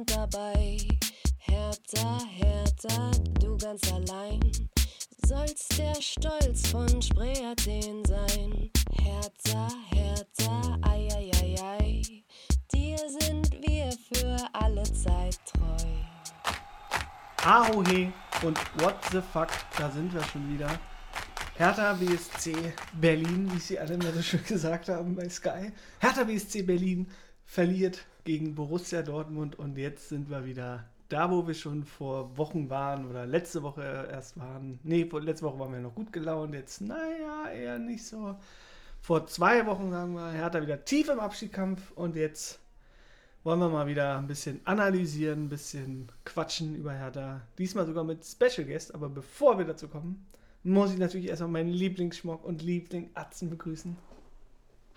sind dabei. Hertha, Hertha, du ganz allein. Sollst der Stolz von Spree Athen sein. Hertha, Hertha, ei, ei, ei, ei. Dir sind wir für alle Zeit treu. Ahohe und what the fuck, da sind wir schon wieder. Hertha BSC Berlin, wie sie alle immer so schön gesagt haben bei Sky. Hertha BSC Berlin verliert gegen Borussia Dortmund und jetzt sind wir wieder da, wo wir schon vor Wochen waren oder letzte Woche erst waren. Vor- letzte Woche waren wir noch gut gelaunt, jetzt naja, eher nicht so. Vor zwei Wochen sagen wir, Hertha wieder tief im Abstiegskampf und jetzt wollen wir mal wieder ein bisschen analysieren, ein bisschen quatschen über Hertha. Diesmal sogar mit Special Guest, aber bevor wir dazu kommen, muss ich natürlich erstmal meinen Lieblingsschmock und Liebling Atzen begrüßen.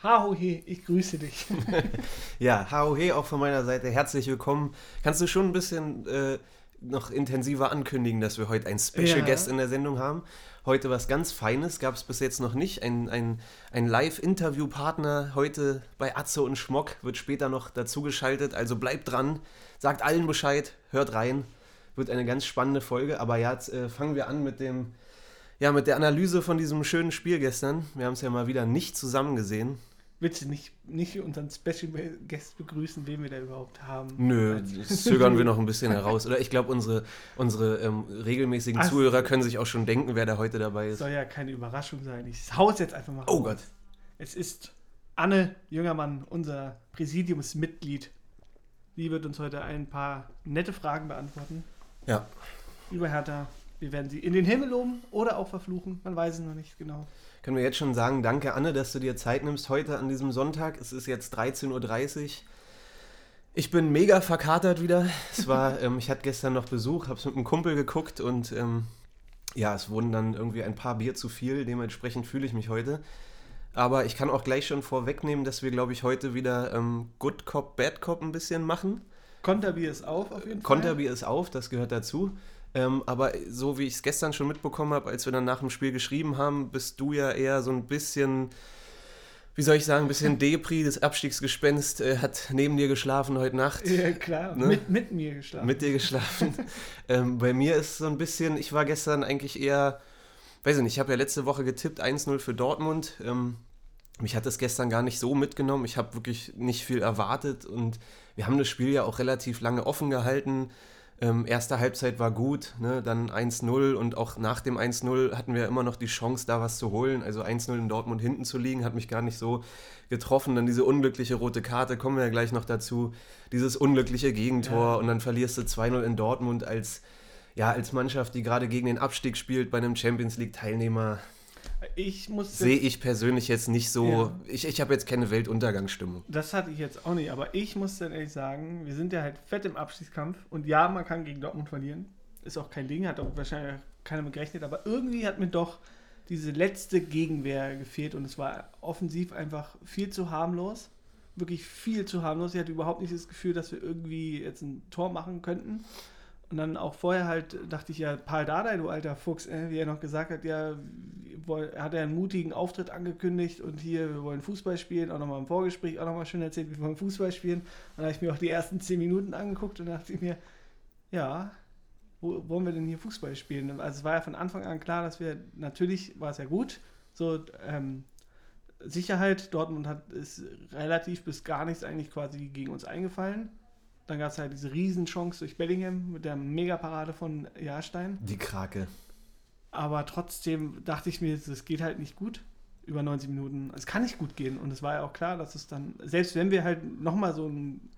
Hahohe, ich grüße dich. Ja, HOH auch von meiner Seite. Herzlich willkommen. Kannst du schon ein bisschen äh, noch intensiver ankündigen, dass wir heute einen Special Ja. Guest in der Sendung haben? Heute was ganz Feines, gab es bis jetzt noch nicht. Ein, ein, ein Live-Interview-Partner heute bei Atze und Schmock wird später noch dazugeschaltet. Also bleibt dran, sagt allen Bescheid, hört rein. Wird eine ganz spannende Folge. Aber ja, jetzt äh, fangen wir an mit dem. Ja, mit der Analyse von diesem schönen Spiel gestern. Wir haben es ja mal wieder nicht zusammen gesehen. Willst du nicht, nicht unseren Special Guest begrüßen, wen wir da überhaupt haben? Nö, das zögern wir noch ein bisschen heraus. Oder ich glaube, unsere, unsere ähm, regelmäßigen Ach. Zuhörer können sich auch schon denken, wer da heute dabei ist. Soll ja keine Überraschung sein. Ich hau's jetzt einfach mal Oh raus. Gott. Es ist Anne Jüngermann, unser Präsidiumsmitglied. Die wird uns heute ein paar nette Fragen beantworten. Ja. Über Hertha. Wir werden sie in den Himmel loben oder auch verfluchen. Man weiß es noch nicht genau. Können wir jetzt schon sagen, danke Anne, dass du dir Zeit nimmst heute an diesem Sonntag. Es ist jetzt 13.30 Uhr. Ich bin mega verkatert wieder. Es war, ähm, ich hatte gestern noch Besuch, habe es mit einem Kumpel geguckt und ähm, ja, es wurden dann irgendwie ein paar Bier zu viel. Dementsprechend fühle ich mich heute. Aber ich kann auch gleich schon vorwegnehmen, dass wir, glaube ich, heute wieder ähm, Good Cop, Bad Cop ein bisschen machen. Konterbier ist auf, auf jeden Fall. Konterbier ist auf, das gehört dazu. Ähm, aber so wie ich es gestern schon mitbekommen habe, als wir dann nach dem Spiel geschrieben haben, bist du ja eher so ein bisschen, wie soll ich sagen, ein bisschen Depri, das Abstiegsgespenst äh, hat neben dir geschlafen heute Nacht. Ja, klar. Ne? Mit, mit mir geschlafen. Mit dir geschlafen. ähm, bei mir ist so ein bisschen, ich war gestern eigentlich eher, weiß ich nicht, ich habe ja letzte Woche getippt, 1-0 für Dortmund. Ähm, mich hat das gestern gar nicht so mitgenommen. Ich habe wirklich nicht viel erwartet und wir haben das Spiel ja auch relativ lange offen gehalten. Ähm, erste Halbzeit war gut, ne? dann 1-0 und auch nach dem 1-0 hatten wir immer noch die Chance, da was zu holen. Also 1-0 in Dortmund hinten zu liegen, hat mich gar nicht so getroffen. Dann diese unglückliche rote Karte, kommen wir ja gleich noch dazu. Dieses unglückliche Gegentor Ja. und dann verlierst du 2-0 in Dortmund als, ja, als Mannschaft, die gerade gegen den Abstieg spielt bei einem Champions League-Teilnehmer. Ich muss Sehe ich persönlich jetzt nicht so. Ja. Ich, ich habe jetzt keine Weltuntergangsstimmung. Das hatte ich jetzt auch nicht, aber ich muss dann ehrlich sagen, wir sind ja halt fett im Abstiegskampf und ja, man kann gegen Dortmund verlieren. Ist auch kein Ding, hat auch wahrscheinlich keiner mit gerechnet, aber irgendwie hat mir doch diese letzte Gegenwehr gefehlt und es war offensiv einfach viel zu harmlos. Wirklich viel zu harmlos. Ich hatte überhaupt nicht das Gefühl, dass wir irgendwie jetzt ein Tor machen könnten. Und dann auch vorher halt dachte ich ja, Paul Dardai, du alter Fuchs, äh, wie er noch gesagt hat, ja, er hat ja einen mutigen Auftritt angekündigt und hier, wir wollen Fußball spielen, auch nochmal im Vorgespräch, auch nochmal schön erzählt, wir wollen Fußball spielen. Dann habe ich mir auch die ersten zehn Minuten angeguckt und dachte ich mir, ja, wo wollen wir denn hier Fußball spielen? Also es war ja von Anfang an klar, dass wir, natürlich war es ja gut, so ähm, Sicherheit, Dortmund hat ist relativ bis gar nichts eigentlich quasi gegen uns eingefallen. Dann gab es halt diese Riesenchance durch Bellingham mit der Megaparade von Jahrstein. Die Krake. Aber trotzdem dachte ich mir, das geht halt nicht gut über 90 Minuten. Es kann nicht gut gehen. Und es war ja auch klar, dass es dann, selbst wenn wir halt nochmal so einen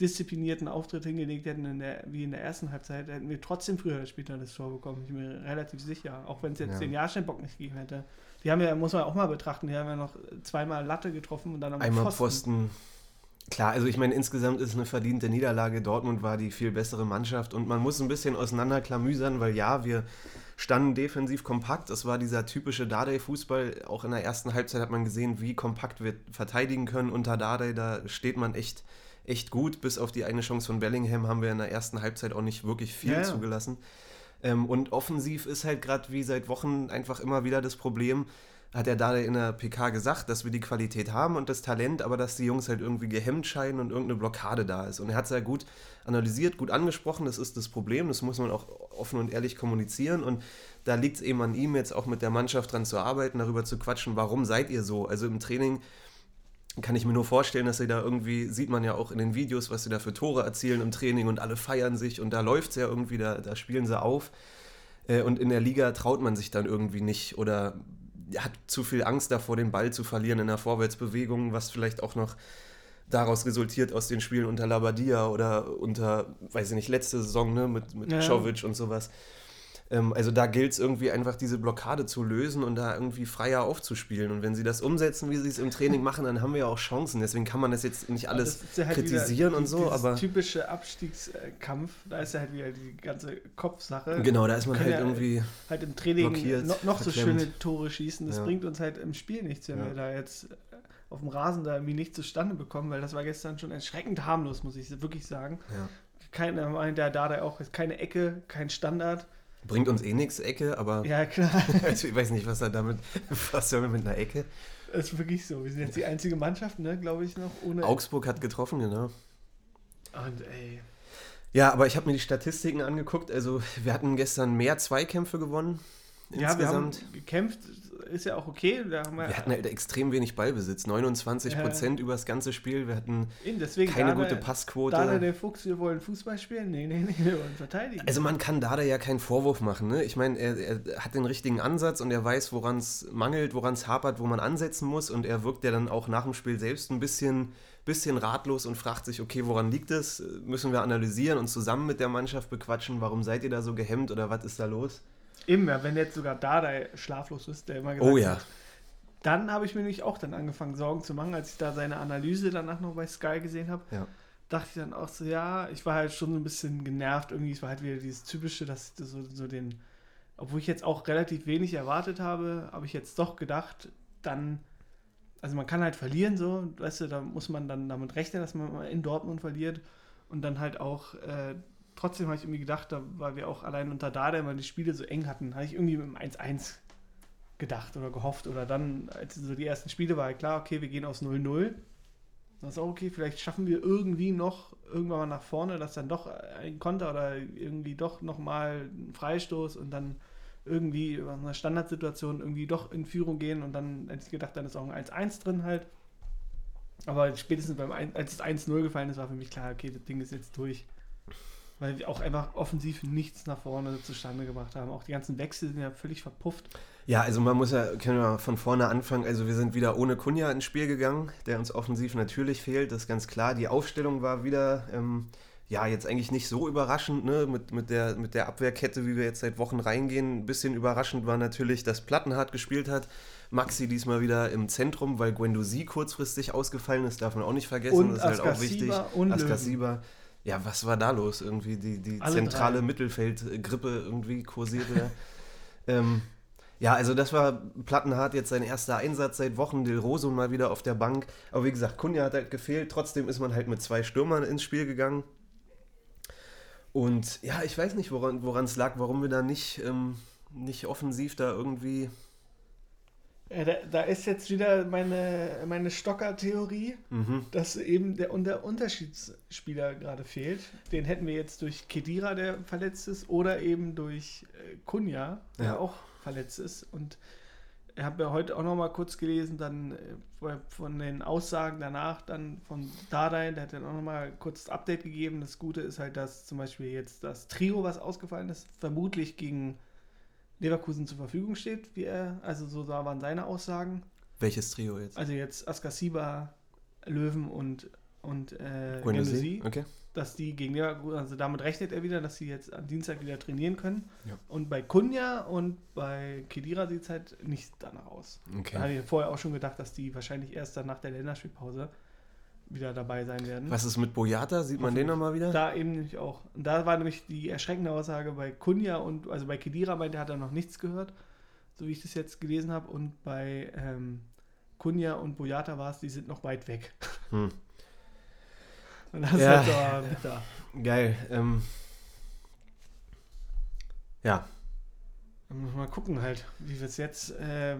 disziplinierten Auftritt hingelegt hätten, in der, wie in der ersten Halbzeit, hätten wir trotzdem früher oder später das Tor bekommen. Ich bin mir relativ sicher. Auch wenn es jetzt Ja. den Jahrstein-Bock nicht gegeben hätte. Die haben ja, muss man auch mal betrachten, die haben ja noch zweimal Latte getroffen und dann am Einmal Pfosten. Klar, also ich meine, insgesamt ist es eine verdiente Niederlage. Dortmund war die viel bessere Mannschaft und man muss ein bisschen auseinanderklamüsern, weil ja, wir standen defensiv kompakt. Es war dieser typische Dardai-Fußball. Auch in der ersten Halbzeit hat man gesehen, wie kompakt wir verteidigen können unter Dardai. Da steht man echt, echt gut. Bis auf die eine Chance von Bellingham haben wir in der ersten Halbzeit auch nicht wirklich viel Ja, ja. zugelassen. Ähm, und offensiv ist halt gerade wie seit Wochen einfach immer wieder das Problem, hat er da in der PK gesagt, dass wir die Qualität haben und das Talent, aber dass die Jungs halt irgendwie gehemmt scheinen und irgendeine Blockade da ist. Und er hat es ja gut analysiert, gut angesprochen, das ist das Problem, das muss man auch offen und ehrlich kommunizieren und da liegt es eben an ihm, jetzt auch mit der Mannschaft dran zu arbeiten, darüber zu quatschen, warum seid ihr so? Also im Training kann ich mir nur vorstellen, dass sie da irgendwie, sieht man ja auch in den Videos, was sie da für Tore erzielen im Training und alle feiern sich und da läuft es ja irgendwie, da, da spielen sie auf. Äh, und in der Liga traut man sich dann irgendwie nicht oder hat zu viel Angst davor, den Ball zu verlieren in der Vorwärtsbewegung, was vielleicht auch noch daraus resultiert aus den Spielen unter Labadia oder unter, weiß ich nicht, letzte Saison ne, mit, mit ja. Czovic und sowas. Ähm, also da gilt es irgendwie einfach, diese Blockade zu lösen und da irgendwie freier aufzuspielen. Und wenn sie das umsetzen, wie sie es im Training machen, dann haben wir ja auch Chancen. Deswegen kann man das jetzt nicht alles ja halt kritisieren und so. aber typische Abstiegskampf, da ist ja halt wieder die ganze Kopfsache. Genau, da ist man halt ja irgendwie halt im Training blockiert, noch, noch so schöne Tore schießen. Das ja. bringt uns halt im Spiel nichts, wenn wir da jetzt auf dem Rasen da irgendwie nicht zustande bekommen, weil das war gestern schon erschreckend harmlos, muss ich wirklich sagen. Ja. Keine, der da auch keine Ecke, kein Standard. Bringt uns eh nichts Ecke, aber. Ja, klar. also ich weiß nicht, was er damit. Was soll man mit einer Ecke? Das ist wirklich so. Wir sind jetzt die einzige Mannschaft, ne, glaube ich, noch. Ohne Augsburg hat getroffen, genau. Und ey. Ja, aber ich habe mir die Statistiken angeguckt. Also, wir hatten gestern mehr Zweikämpfe gewonnen. Ja, insgesamt. wir haben gekämpft, ist ja auch okay. wir, wir hatten halt extrem wenig Ballbesitz, 29 Prozent ja. über das ganze Spiel. Wir hatten deswegen keine Dada, gute Passquote. Dada der Fuchs, wir wollen Fußball spielen? Nee, nee, nee, wir wollen verteidigen. Also man kann Dada ja keinen Vorwurf machen. Ne? Ich meine, er, er, hat den richtigen Ansatz und er weiß, woran es mangelt, woran es hapert, wo man ansetzen muss. Und er wirkt ja dann auch nach dem Spiel selbst ein bisschen bisschen ratlos und fragt sich, okay, woran liegt es? Müssen wir analysieren und zusammen mit der Mannschaft bequatschen, warum seid ihr da so gehemmt oder was ist da los? Immer, wenn jetzt sogar Dada schlaflos ist, der immer gesagt oh, ja. hat, dann habe ich mir nämlich auch dann angefangen, Sorgen zu machen, als ich da seine Analyse danach noch bei Sky gesehen habe. Ja. Dachte ich dann auch so, ja, ich war halt schon so ein bisschen genervt. Irgendwie, es war halt wieder dieses typische, dass so, so den, obwohl ich jetzt auch relativ wenig erwartet habe, habe ich jetzt doch gedacht, dann, also man kann halt verlieren, so, weißt du, da muss man dann damit rechnen, dass man in Dortmund verliert und dann halt auch äh, trotzdem habe ich irgendwie gedacht, da, weil wir auch allein unter Dada immer die Spiele so eng hatten, habe ich irgendwie mit dem 1-1 gedacht oder gehofft. Oder dann, als so die ersten Spiele war, klar, okay, wir gehen aus 0-0. Das ist auch okay, vielleicht schaffen wir irgendwie noch irgendwann mal nach vorne, dass dann doch ein Konter oder irgendwie doch nochmal ein Freistoß und dann irgendwie in einer Standardsituation irgendwie doch in Führung gehen und dann hätte ich gedacht, dann ist auch ein 1-1 drin halt. Aber spätestens beim 1, als es 1-0 gefallen ist, war für mich klar, okay, das Ding ist jetzt durch weil wir auch einfach offensiv nichts nach vorne zustande gebracht haben. Auch die ganzen Wechsel sind ja völlig verpufft. Ja, also man muss ja, können wir von vorne anfangen. Also wir sind wieder ohne Kunja ins Spiel gegangen, der uns offensiv natürlich fehlt, das ist ganz klar. Die Aufstellung war wieder, ähm, ja, jetzt eigentlich nicht so überraschend, ne? mit, mit, der, mit der Abwehrkette, wie wir jetzt seit Wochen reingehen. Ein bisschen überraschend war natürlich, dass Plattenhardt gespielt hat. Maxi diesmal wieder im Zentrum, weil Guendouzi kurzfristig ausgefallen ist, darf man auch nicht vergessen. Und das ist halt auch wichtig. Und Askasiba. Ja, was war da los? Irgendwie die, die zentrale. Mittelfeldgrippe irgendwie kursierte. ähm, ja, also das war Plattenhardt jetzt sein erster Einsatz seit Wochen. Del Rosso mal wieder auf der Bank. Aber wie gesagt, Kunja hat halt gefehlt. Trotzdem ist man halt mit zwei Stürmern ins Spiel gegangen. Und ja, ich weiß nicht, woran es lag, warum wir da nicht, ähm, nicht offensiv da irgendwie ja, da, da, ist jetzt wieder meine, meine Stocker-Theorie, mhm. dass eben der, der Unterschiedsspieler gerade fehlt. Den hätten wir jetzt durch Kedira, der verletzt ist, oder eben durch äh, Kunja, der ja. auch verletzt ist. Und ich habe ja heute auch noch mal kurz gelesen, dann äh, von den Aussagen danach, dann von Dardai, der hat dann auch noch mal kurz das Update gegeben. Das Gute ist halt, dass zum Beispiel jetzt das Trio, was ausgefallen ist, vermutlich gegen Leverkusen zur Verfügung steht, wie er, also so waren seine Aussagen. Welches Trio jetzt? Also jetzt Askasiba, Löwen und, und äh, Genusi, okay. dass die gegen Leverkusen, also damit rechnet er wieder, dass sie jetzt am Dienstag wieder trainieren können. Ja. Und bei Kunja und bei Kedira sieht es halt nicht danach aus. Okay. Da hatte ich vorher auch schon gedacht, dass die wahrscheinlich erst dann nach der Länderspielpause wieder dabei sein werden. Was ist mit Boyata? Sieht man den nochmal wieder? Da eben nämlich auch. Und da war nämlich die erschreckende Aussage bei Kunja und also bei Kedira meinte, hat er noch nichts gehört, so wie ich das jetzt gelesen habe. Und bei ähm, Kunja und Boyata war es, die sind noch weit weg. Hm. Und das ja. ist halt so bitter. Geil. Ähm. Ja. Mal gucken halt, wie wir es jetzt. Äh,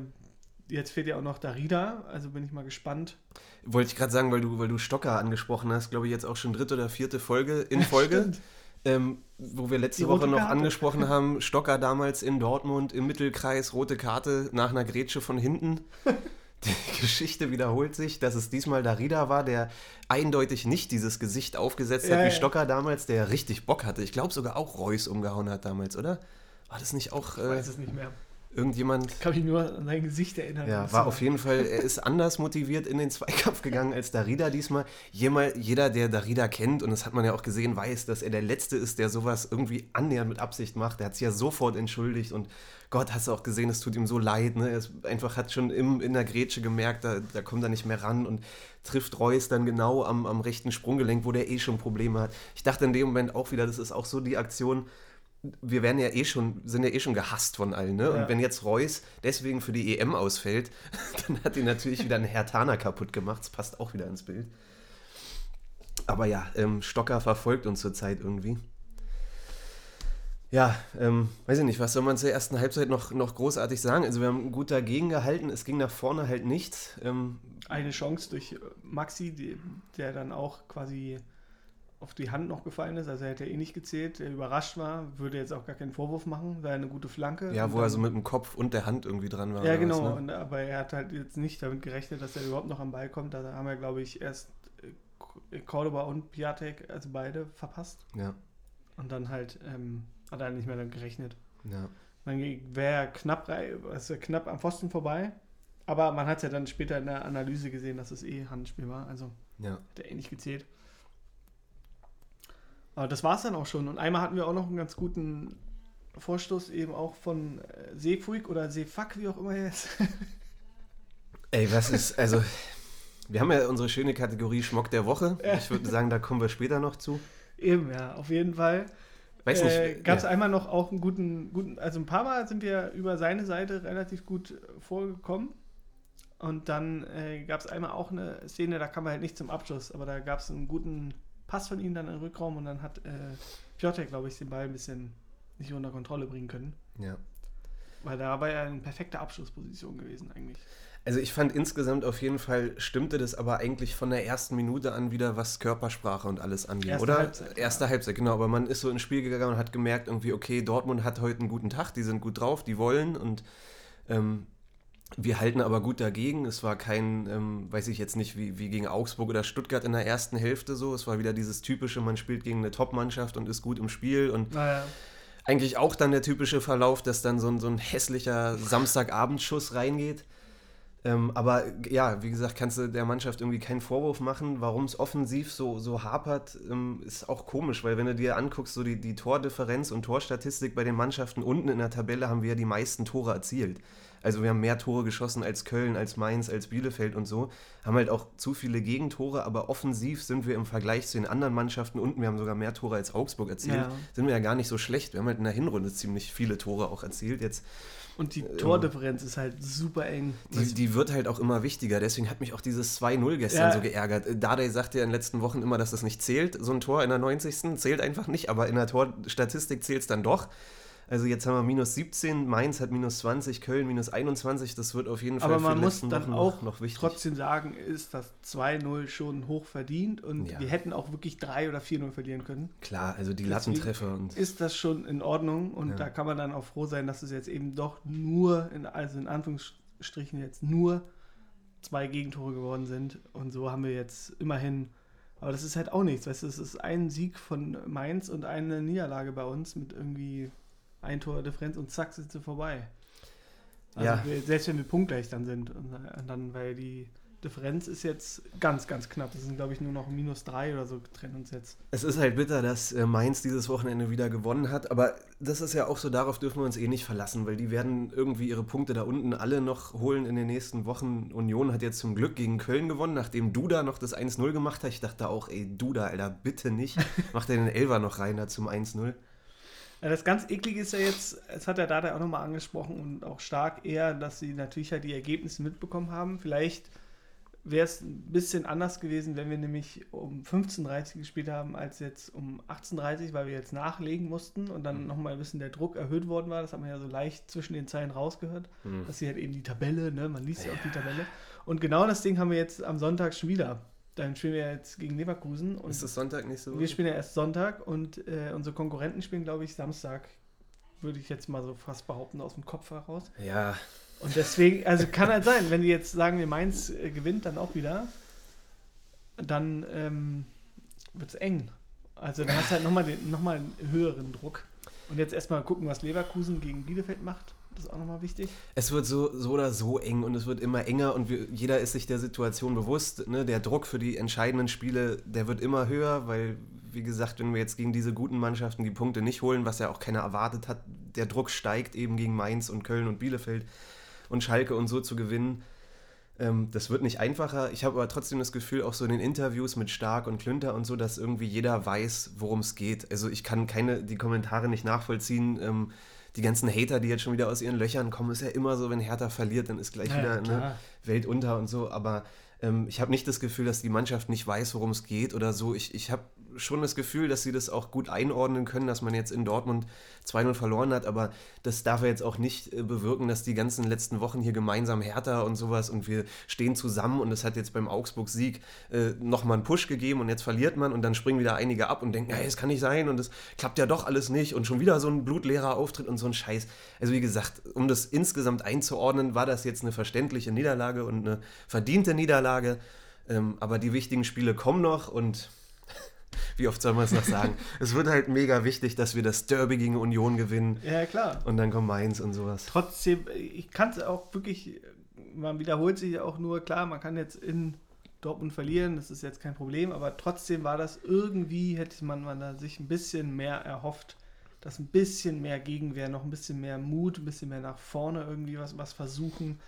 jetzt fehlt ja auch noch Darida, also bin ich mal gespannt. Wollte ich gerade sagen, weil du, weil du Stocker angesprochen hast, glaube ich, jetzt auch schon dritte oder vierte Folge in Folge. Ähm, wo wir letzte Woche noch Karte. angesprochen haben, Stocker damals in Dortmund im Mittelkreis, rote Karte nach einer Grätsche von hinten. Die Geschichte wiederholt sich, dass es diesmal Darida war, der eindeutig nicht dieses Gesicht aufgesetzt Ja, hat wie ja. Stocker damals, der richtig Bock hatte. Ich glaube sogar auch Reus umgehauen hat damals, oder? War das nicht auch Ich äh, weiß es nicht mehr. Irgendjemand? Kann mich nur an sein Gesicht erinnern. Ja, war auf jeden Fall, er ist anders motiviert in den Zweikampf gegangen als Darida diesmal. Jemal, jeder, der Darida kennt, und das hat man ja auch gesehen, weiß, dass er der Letzte ist, der sowas irgendwie annähernd mit Absicht macht. Er hat sich ja sofort entschuldigt und Gott, hast du auch gesehen, es tut ihm so leid. Ne? Er einfach hat schon im, in der Grätsche gemerkt, da, da kommt er nicht mehr ran und trifft Reus dann genau am, am rechten Sprunggelenk, wo der eh schon Probleme hat. Ich dachte in dem Moment auch wieder, das ist auch so die Aktion, wir werden ja eh schon, sind ja eh schon gehasst von allen, ne? Ja. Und wenn jetzt Reus deswegen für die EM ausfällt, dann hat ihn natürlich wieder ein Hertaner kaputt gemacht. Das passt auch wieder ins Bild. Aber ja, ähm, Stocker verfolgt uns zurzeit irgendwie. Ja, ähm, weiß ich nicht, was soll man zur ersten Halbzeit noch, noch großartig sagen? Also wir haben gut dagegen gehalten, es ging nach vorne halt nichts. Ähm, Eine Chance durch Maxi, die, der dann auch quasi auf die Hand noch gefallen ist. Also er hätte eh nicht gezählt, der überrascht war, würde jetzt auch gar keinen Vorwurf machen, war eine gute Flanke. ja, wo er dann- so mit dem Kopf und der Hand irgendwie dran war. Ja, genau. Was, ne? und, aber er hat halt jetzt nicht damit gerechnet, dass er überhaupt noch am Ball kommt. Da haben wir, glaube ich, erst äh, Cordoba und Piatek, also beide, verpasst. Ja, Und dann halt ähm, hat er nicht mehr damit gerechnet. ja. Man wäre knapp, also knapp am Pfosten vorbei. Aber man hat es ja dann später in der Analyse gesehen, dass es eh Handspiel war. Also ja. hat er eh nicht gezählt. Aber das war es dann auch schon. Und einmal hatten wir auch noch einen ganz guten Vorstoß eben auch von äh, Seefuig oder Seefuck, wie auch immer er ist. Ey, was ist, also, wir haben ja unsere schöne Kategorie Schmock der Woche. Ich würde sagen, da kommen wir später noch zu. eben, ja, auf jeden Fall. Weiß nicht. Äh, Gab es ja. einmal noch auch einen guten, guten, also ein paar Mal sind wir über seine Seite relativ gut vorgekommen. Und dann äh, gab es einmal auch eine Szene, da kam er halt nicht zum Abschluss, aber da gab es einen guten Pass von ihm dann im Rückraum und dann hat äh, Piotr, glaube ich, den Ball ein bisschen nicht unter Kontrolle bringen können. ja. Weil da war er in perfekter Abschlussposition gewesen eigentlich. Also ich fand insgesamt auf jeden Fall stimmte das aber eigentlich von der ersten Minute an wieder, was Körpersprache und alles angeht, Erste oder? Halbzeit, ja. Erste Halbzeit, genau. Aber man ist so ins Spiel gegangen und hat gemerkt, irgendwie, okay, Dortmund hat heute einen guten Tag, die sind gut drauf, die wollen und ähm, wir halten aber gut dagegen. Es war kein, ähm, weiß ich jetzt nicht, wie, wie gegen Augsburg oder Stuttgart in der ersten Hälfte so. Es war wieder dieses typische, man spielt gegen eine Top-Mannschaft und ist gut im Spiel und Naja, eigentlich auch dann der typische Verlauf, dass dann so ein, so ein hässlicher Samstagabendschuss reingeht. Ähm, aber ja, wie gesagt, kannst du der Mannschaft irgendwie keinen Vorwurf machen. Warum es offensiv so, so hapert, ähm, ist auch komisch, weil wenn du dir anguckst, so die, die Tordifferenz und Torstatistik bei den Mannschaften unten in der Tabelle haben wir ja die meisten Tore erzielt. Also wir haben mehr Tore geschossen als Köln, als Mainz, als Bielefeld und so. Haben halt auch zu viele Gegentore, aber offensiv sind wir im Vergleich zu den anderen Mannschaften unten, wir haben sogar mehr Tore als Augsburg erzielt, Ja. sind wir ja gar nicht so schlecht. Wir haben halt in der Hinrunde ziemlich viele Tore auch erzielt. Jetzt, und die Tordifferenz ist halt super eng. die, die wird halt auch immer wichtiger. Deswegen hat mich auch dieses 2-0 gestern Ja. so geärgert. Äh, Dardai sagte ja in den letzten Wochen immer, dass das nicht zählt. So ein Tor in der 90. zählt einfach nicht, aber in der Torstatistik zählt es dann doch. Also jetzt haben wir minus 17, Mainz hat minus 20, Köln minus 21. Das wird auf jeden Fall Aber für man die muss letzten dann Wochen auch noch, noch wichtig. trotzdem sagen, ist das 2-0 schon hoch verdient und Ja. wir hätten auch wirklich 3 oder 4-0 verlieren können. Klar, also die Deswegen Lattentreffer und Ist das schon in Ordnung und Ja. da kann man dann auch froh sein, dass es jetzt eben doch nur, in, also in Anführungsstrichen jetzt nur zwei Gegentore geworden sind und so haben wir jetzt immerhin, aber das ist halt auch nichts, weißt du, es ist ein Sieg von Mainz und eine Niederlage bei uns mit irgendwie ein Tor Differenz und zack sind sie vorbei. Also Ja. wir, selbst wenn wir punktgleich dann sind und dann, weil die Differenz ist jetzt ganz, ganz knapp. Das sind, glaube ich, nur noch minus drei oder so trennen uns jetzt. Es ist halt bitter, dass äh, Mainz dieses Wochenende wieder gewonnen hat, aber das ist ja auch so, darauf dürfen wir uns eh nicht verlassen, weil die werden irgendwie ihre Punkte da unten alle noch holen in den nächsten Wochen. Union hat jetzt zum Glück gegen Köln gewonnen, nachdem Duda noch das 1-0 gemacht hat. Ich dachte auch, ey, Duda, Alter, bitte nicht. Macht er den Elfer noch rein da zum 1-0. Das ganz eklige ist ja jetzt, das hat der Dada auch nochmal angesprochen und auch stark eher, dass sie natürlich halt die Ergebnisse mitbekommen haben. Vielleicht wäre es ein bisschen anders gewesen, wenn wir nämlich um 15.30 Uhr gespielt haben, als jetzt um 18.30 Uhr, weil wir jetzt nachlegen mussten und dann Mhm. nochmal ein bisschen der Druck erhöht worden war. Das hat man ja so leicht zwischen den Zeilen rausgehört, Mhm. dass sie halt eben die Tabelle, ne, man liest ja auch die Tabelle. Und genau das Ding haben wir jetzt am Sonntag schon wieder. Dann spielen wir jetzt gegen Leverkusen und Ist das Sonntag nicht so? wir spielen ja erst Sonntag und äh, unsere Konkurrenten spielen, glaube ich, Samstag. Würde ich jetzt mal so fast behaupten, aus dem Kopf heraus. Ja, Und deswegen, also kann halt sein, wenn die jetzt sagen, wir Mainz äh, gewinnt dann auch wieder, dann ähm, wird es eng. Also dann hast du halt nochmal noch mal einen höheren Druck. Und jetzt erstmal gucken, was Leverkusen gegen Bielefeld macht. Das ist auch nochmal wichtig. Es wird so, so oder so eng und es wird immer enger und wir, jeder ist sich der Situation bewusst. Ne? Der Druck für die entscheidenden Spiele, der wird immer höher, weil, wie gesagt, wenn wir jetzt gegen diese guten Mannschaften die Punkte nicht holen, was ja auch keiner erwartet hat, der Druck steigt eben gegen Mainz und Köln und Bielefeld und Schalke und so zu gewinnen. Ähm, das wird nicht einfacher. Ich habe aber trotzdem das Gefühl, auch so in den Interviews mit Stark und Klünter und so, dass irgendwie jeder weiß, worum es geht. Also ich kann keine, die Kommentare nicht nachvollziehen. Ähm, die ganzen Hater, die jetzt schon wieder aus ihren Löchern kommen, ist ja immer so, wenn Hertha verliert, dann ist gleich wieder ne, Welt unter und so. Aber ähm, ich habe nicht das Gefühl, dass die Mannschaft nicht weiß, worum es geht oder so. Ich, ich habe schon das Gefühl, dass sie das auch gut einordnen können, dass man jetzt in Dortmund 2-0 verloren hat, aber das darf ja jetzt auch nicht äh, bewirken, dass die ganzen letzten Wochen hier gemeinsam Hertha und sowas und wir stehen zusammen und es hat jetzt beim Augsburg-Sieg äh, nochmal einen Push gegeben und jetzt verliert man und dann springen wieder einige ab und denken, ja, es kann nicht sein und es klappt ja doch alles nicht und schon wieder so ein blutleerer Auftritt und so ein Scheiß. Also wie gesagt, um das insgesamt einzuordnen, war das jetzt eine verständliche Niederlage und eine verdiente Niederlage, ähm, aber die wichtigen Spiele kommen noch und wie oft soll man es noch sagen? es wird halt mega wichtig, dass wir das Derby gegen Union gewinnen. Ja, klar. Und dann kommt Mainz und sowas. Trotzdem, ich kann es auch wirklich, man wiederholt sich ja auch nur, klar, man kann jetzt in Dortmund verlieren, das ist jetzt kein Problem, aber trotzdem war das irgendwie, hätte man, man da sich ein bisschen mehr erhofft, dass ein bisschen mehr Gegenwehr, noch ein bisschen mehr Mut, ein bisschen mehr nach vorne irgendwie was, was versuchen.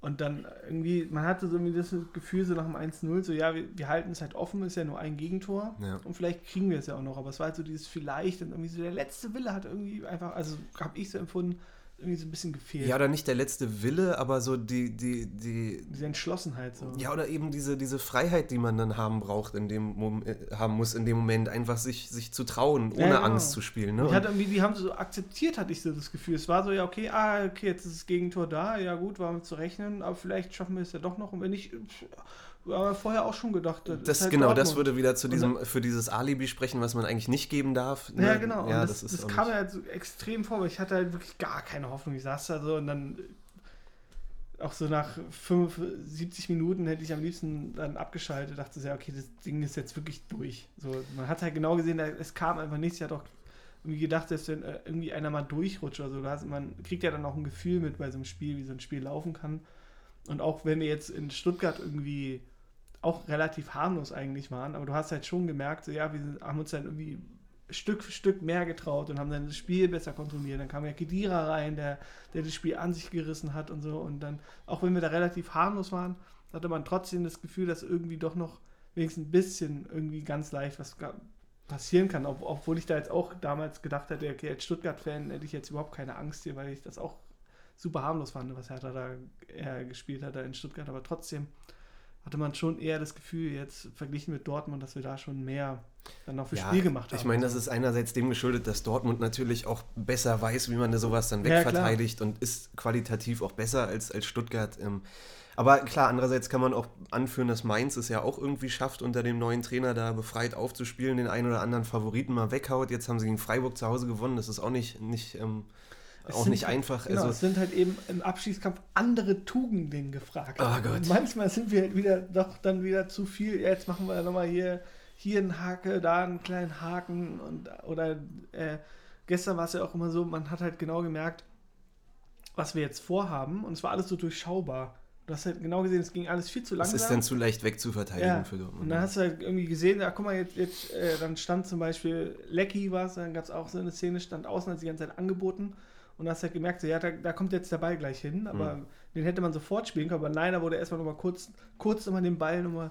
Und dann irgendwie, man hatte so irgendwie das Gefühl, so nach dem 1-0, so ja, wir, wir halten es halt offen, ist ja nur ein Gegentor. Ja. Und vielleicht kriegen wir es ja auch noch, aber es war halt so dieses vielleicht und irgendwie so der letzte Wille hat irgendwie einfach, also habe ich so empfunden, irgendwie so ein bisschen gefehlt. Ja, oder nicht der letzte Wille, aber so die, die, die, Diese Entschlossenheit so. ja, oder eben diese, diese Freiheit, die man dann haben braucht, in dem Mom äh, haben muss in dem Moment, einfach sich, sich zu trauen, ohne Ja, genau. Angst zu spielen. Ne? Ich hatte irgendwie, die haben so akzeptiert, hatte ich so das Gefühl. Es war so, ja, okay, ah, okay, jetzt ist das Gegentor da, ja gut, war mit zu rechnen, aber vielleicht schaffen wir es ja doch noch. Und wenn nicht, wir vorher auch schon gedacht. das, ist halt genau, das würde wieder zu diesem, für dieses Alibi sprechen, was man eigentlich nicht geben darf. ne? Ja, genau. Ja, das, das, das, kam mir halt so extrem vor, weil ich hatte halt wirklich gar keine Hoffnung. Ich saß da so und dann auch so nach 75 Minuten hätte ich am liebsten dann abgeschaltet, dachte so, ja, okay, das Ding ist jetzt wirklich durch. So, man hat halt genau gesehen, es kam einfach nichts. Ich hatte auch irgendwie gedacht, dass wenn äh, irgendwie einer mal durchrutscht oder so, da man kriegt ja dann auch ein Gefühl mit bei so einem Spiel, wie so ein Spiel laufen kann. Und auch wenn wir jetzt in Stuttgart irgendwie auch relativ harmlos eigentlich waren, aber du hast halt schon gemerkt, so ja, wir haben uns dann irgendwie Stück für Stück mehr getraut und haben dann das Spiel besser kontrolliert. Dann kam ja Kedira rein, der, der das Spiel an sich gerissen hat und so. Und dann, auch wenn wir da relativ harmlos waren, hatte man trotzdem das Gefühl, dass irgendwie doch noch wenigstens ein bisschen irgendwie ganz leicht was passieren kann. Ob, obwohl ich da jetzt auch damals gedacht hätte, okay, als Stuttgart-Fan hätte ich jetzt überhaupt keine Angst hier, weil ich das auch super harmlos fand, was Hertha da eher gespielt hat da in Stuttgart. Aber trotzdem hatte man schon eher das Gefühl, jetzt verglichen mit Dortmund, dass wir da schon mehr dann noch für Ja, Spiel gemacht haben. Ich meine, das ist einerseits dem geschuldet, dass Dortmund natürlich auch besser weiß, wie man sowas dann Ja, wegverteidigt und ist qualitativ auch besser als, als Stuttgart. Ähm, aber klar, andererseits kann man auch anführen, dass Mainz es ja auch irgendwie schafft, unter dem neuen Trainer da befreit aufzuspielen, den einen oder anderen Favoriten mal weghaut. Jetzt haben sie gegen Freiburg zu Hause gewonnen. Das ist auch nicht, nicht, ähm, Es auch sind nicht einfach. Genau, Also, es sind halt eben im Abschießkampf andere Tugenden gefragt. Oh Gott. Und manchmal sind wir halt wieder doch dann wieder zu viel. Ja, Jetzt machen wir nochmal hier, hier einen Hake, da einen kleinen Haken und oder äh, gestern war es ja auch immer so, man hat halt genau gemerkt, was wir jetzt vorhaben und es war alles so durchschaubar. Du hast halt genau gesehen, es ging alles viel zu es langsam. ist dann zu leicht wegzuverteidigen Ja, für Dortmund. Und dann hast du halt irgendwie gesehen, ja, guck mal, jetzt, jetzt äh, dann stand zum Beispiel Lecky war es, dann gab es auch so eine Szene, stand außen, hat die ganze Zeit angeboten und hast halt gemerkt, so, ja, da, da kommt jetzt der Ball gleich hin, aber Mhm. den hätte man sofort spielen können, aber nein, da wurde erstmal nochmal kurz, kurz nochmal den Ball nochmal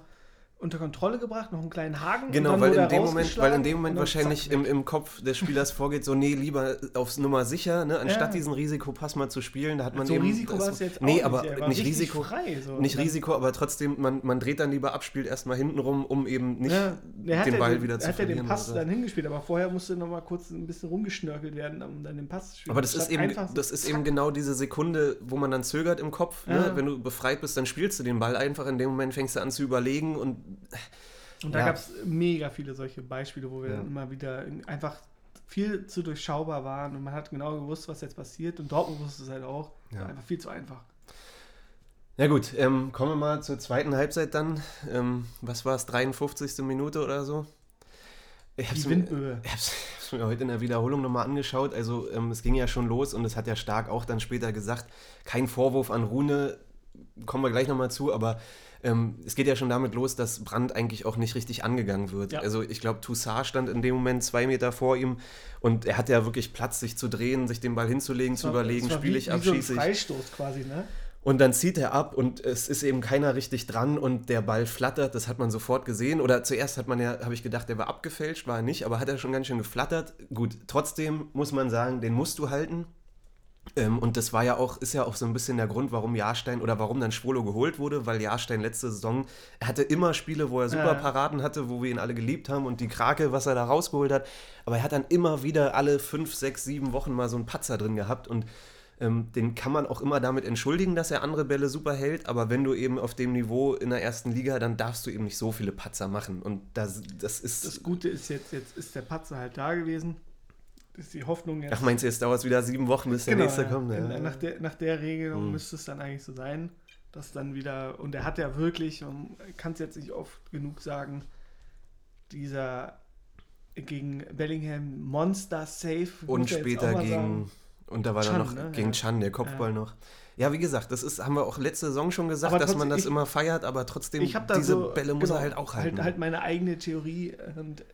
unter Kontrolle gebracht, noch einen kleinen Haken. Genau, weil in, er dem Moment, weil in dem Moment wahrscheinlich im, im Kopf des Spielers vorgeht, so, nee, lieber aufs Nummer sicher, ne, anstatt Ja. diesen Risikopass mal zu spielen, da hat man so eben... Risiko war es jetzt auch Nee, nicht. aber Er nicht Risiko, Frei, so. nicht Risiko, aber trotzdem, man, man dreht dann lieber ab, spielt erstmal hinten rum, um eben nicht Ja, er hat den ja Ball den, wieder er zu hat ja verlieren. den Pass oder dann hingespielt, aber vorher musste noch mal kurz ein bisschen rumgeschnörkelt werden, um dann den Pass zu spielen. Aber das ist eben, das ist eben genau diese Sekunde, wo man dann zögert im Kopf. Ne? Ja. Wenn du befreit bist, dann spielst du den Ball einfach. In dem Moment fängst du an zu überlegen und Und da Ja. gab es mega viele solche Beispiele, wo wir Ja. dann immer wieder in, einfach viel zu durchschaubar waren und man hat genau gewusst, was jetzt passiert. Und Dortmund wusste es halt auch. Ja. Einfach viel zu einfach. Ja gut, ähm, kommen wir mal zur zweiten Halbzeit dann. Ähm, was war es, 53. Minute oder so? Ich hab's Die mir, mir heute in der Wiederholung nochmal angeschaut. Also ähm, es ging ja schon los und es hat ja Stark auch dann später gesagt, kein Vorwurf an Rune, kommen wir gleich nochmal zu, aber ähm, es geht ja schon damit los, dass Brandt eigentlich auch nicht richtig angegangen wird. Ja. Also ich glaube, Toussaint stand in dem Moment zwei Meter vor ihm und er hat ja wirklich Platz, sich zu drehen, sich den Ball hinzulegen, zu war- überlegen, es war spiele ich, abschieße so ich. ein Freistoß quasi, ne? Und dann zieht er ab und es ist eben keiner richtig dran und der Ball flattert, das hat man sofort gesehen. Oder zuerst hat man ja, habe ich gedacht, der war abgefälscht, war er nicht, aber hat er schon ganz schön geflattert. Gut, trotzdem muss man sagen, den musst du halten. Ähm, und das war ja auch, ist ja auch so ein bisschen der Grund, warum Jahrstein oder warum dann Schwolo geholt wurde, weil Jahrstein letzte Saison, er hatte immer Spiele, wo er super. Paraden hatte, wo wir ihn alle geliebt haben und die Krake, was er da rausgeholt hat. Aber er hat dann immer wieder alle fünf, sechs, sieben Wochen mal so einen Patzer drin gehabt und ähm, den kann man auch immer damit entschuldigen, dass er andere Bälle super hält, aber wenn du eben auf dem Niveau in der ersten Liga, dann darfst du eben nicht so viele Patzer machen. Und das, das ist. Das Gute ist jetzt, jetzt ist der Patzer halt da gewesen. Ist die Hoffnung jetzt. Ach, meinst du, jetzt dauert es wieder sieben Wochen, bis der Genau, nächste ja. kommt? In- Ja. Nach, der, nach der Regelung Hm. müsste es dann eigentlich so sein, dass dann wieder, und er hat ja wirklich, man kann es jetzt nicht oft genug sagen, dieser gegen Bellingham Monster Safe. Und er später gegen. sagen. Und da war Chan, dann noch ne? gegen Ja. Chan, der Kopfball noch. Ja, wie gesagt, das ist, haben wir auch letzte Saison schon gesagt, Aber dass man das ich- immer feiert, aber trotzdem, diese so, Bälle muss genau, er halt auch halten. Halt, halt meine eigene Theorie und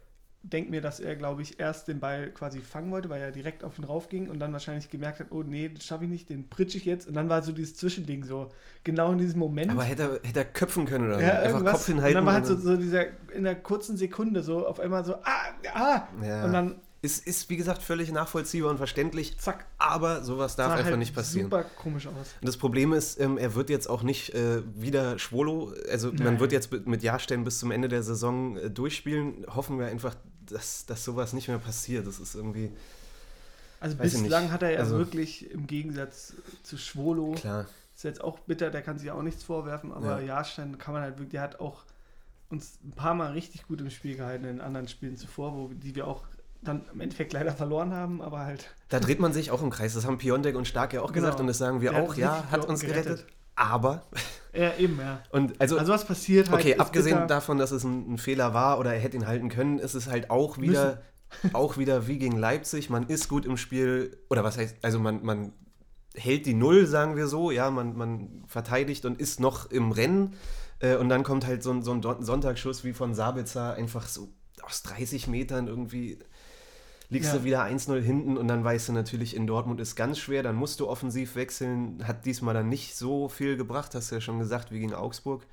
denke mir, dass er, glaube ich, erst den Ball quasi fangen wollte, weil er direkt auf ihn raufging und dann wahrscheinlich gemerkt hat, oh nee, das schaffe ich nicht, den pritsch ich jetzt. Und dann war so dieses Zwischending so, genau in diesem Moment. aber hätte er, hätte er köpfen können oder. Ja, Einfach. Kopf und hinhalten. dann war halt so, und- so dieser, in der kurzen Sekunde so auf einmal so, ah, ah, Ja. und dann ist, ist, wie gesagt, völlig nachvollziehbar und verständlich, zack. aber sowas darf einfach halt nicht passieren. super komisch aus. Und das Problem ist, ähm, er wird jetzt auch nicht äh, wieder Schwolo, also man Nein. wird jetzt mit, Jahrstein bis zum Ende der Saison äh, durchspielen. Hoffen wir einfach, dass, dass sowas nicht mehr passiert. Das ist irgendwie Also bislang hat er ja Also- wirklich im Gegensatz zu Schwolo, klar. ist jetzt auch bitter, der kann sich auch nichts vorwerfen, aber Ja. Jahrstein kann man halt wirklich, der hat auch uns ein paar Mal richtig gut im Spiel gehalten in anderen Spielen zuvor, wo die wir auch dann im Endeffekt leider verloren haben, aber halt Da dreht man sich auch im Kreis. Das haben Piontek und Stark ja auch Genau. gesagt und das sagen wir Der auch. Ja, hat uns gerettet. gerettet. Aber, ja, eben, ja. und also, Also was passiert halt. okay, abgesehen bitter. davon, dass es ein, ein Fehler war oder er hätte ihn halten können, ist es halt auch wieder, auch wieder wie gegen Leipzig. Man ist gut im Spiel, oder was heißt, also man, man hält die Null, sagen wir so, ja, man, man verteidigt und ist noch im Rennen. Äh, und dann kommt halt so ein, so ein Sonntagsschuss wie von Sabitzer, einfach so aus 30 Metern irgendwie liegst Ja. du wieder 1-0 hinten und dann weißt du natürlich, in Dortmund ist ganz schwer, dann musst du offensiv wechseln. Hat diesmal dann nicht so viel gebracht, hast du ja schon gesagt, wie gegen Augsburg.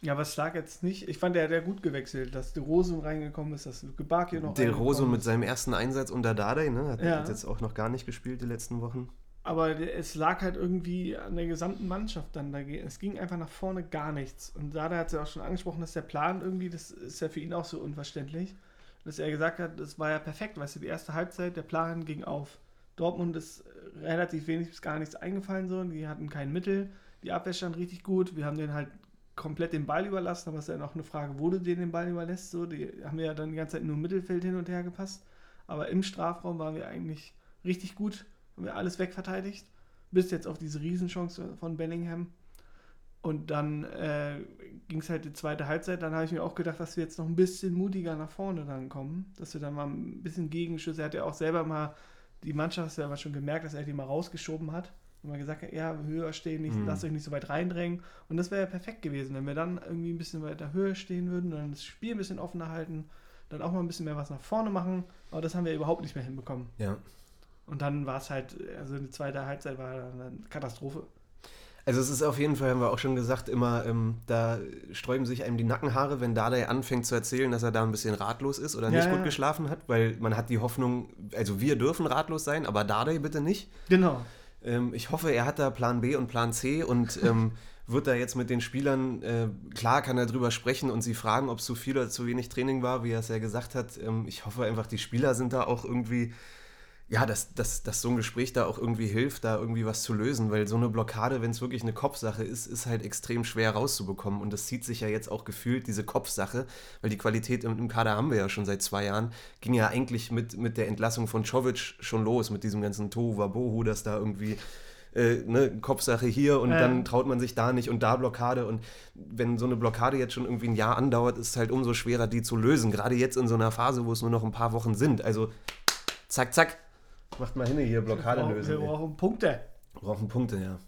Ja, was lag jetzt nicht? Ich fand, der hat ja gut gewechselt, dass De Rosum reingekommen ist, dass Luke Bakio noch reingekommen Rosso mit seinem ersten Einsatz unter Dardai, ne? Hat, Ja. hat jetzt auch noch gar nicht gespielt die letzten Wochen. Aber es lag halt irgendwie an der gesamten Mannschaft dann. Es ging einfach nach vorne gar nichts. Und Dada hat ja auch schon angesprochen, dass der Plan irgendwie, das ist ja für ihn auch so unverständlich, dass er gesagt hat, das war ja perfekt, weißt du, die erste Halbzeit, der Plan ging auf. Dortmund ist relativ wenig bis gar nichts eingefallen so, die hatten kein Mittel, die Abwehr stand richtig gut, wir haben den halt komplett den Ball überlassen, aber es ist ja noch eine Frage, wo du denen den Ball überlässt, so, die haben ja dann die ganze Zeit nur im Mittelfeld hin und her gepasst, aber im Strafraum waren wir eigentlich richtig gut, haben wir alles wegverteidigt, bis jetzt auf diese Riesenchance von Bellingham. Und dann äh, ging es halt die zweite Halbzeit. Dann habe ich mir auch gedacht, dass wir jetzt noch ein bisschen mutiger nach vorne dann kommen. Dass wir dann mal ein bisschen Gegenschüsse. Er hat ja auch selber mal, die Mannschaft mal schon gemerkt, dass er die mal rausgeschoben hat. Und mal gesagt hat, ja, höher stehen, nicht, Mhm. lasst euch nicht so weit reindrängen. Und das wäre ja perfekt gewesen, wenn wir dann irgendwie ein bisschen weiter höher stehen würden, dann das Spiel ein bisschen offener halten, dann auch mal ein bisschen mehr was nach vorne machen. Aber das haben wir überhaupt nicht mehr hinbekommen. Ja. Und dann war es halt, also die zweite Halbzeit war dann eine Katastrophe. Also es ist auf jeden Fall, haben wir auch schon gesagt, immer, ähm, da sträuben sich einem die Nackenhaare, wenn Dardai anfängt zu erzählen, dass er da ein bisschen ratlos ist oder Ja, nicht ja. gut geschlafen hat, weil man hat die Hoffnung, also wir dürfen ratlos sein, aber Dardai bitte nicht. Genau. Ähm, ich hoffe, er hat da Plan B und Plan C und ähm, wird da jetzt mit den Spielern, äh, klar kann er drüber sprechen und sie fragen, ob es zu viel oder zu wenig Training war, wie er es ja gesagt hat. Ähm, ich hoffe einfach, die Spieler sind da auch irgendwie, ja, dass, dass, dass so ein Gespräch da auch irgendwie hilft, da irgendwie was zu lösen, weil so eine Blockade, wenn es wirklich eine Kopfsache ist, ist halt extrem schwer rauszubekommen. Und das zieht sich ja jetzt auch gefühlt, diese Kopfsache, weil die Qualität im, im Kader haben wir ja schon seit zwei Jahren, ging ja eigentlich mit, mit der Entlassung von Czovic schon los, mit diesem ganzen Tohu dass da irgendwie äh, ne, Kopfsache hier und Ja. dann traut man sich da nicht und da Blockade. Und wenn so eine Blockade jetzt schon irgendwie ein Jahr andauert, ist es halt umso schwerer, die zu lösen, gerade jetzt in so einer Phase, wo es nur noch ein paar Wochen sind, also zack, zack, macht mal hin hier, Blockade wir brauchen, lösen. wir brauchen Punkte. Brauchen Punkte, ja.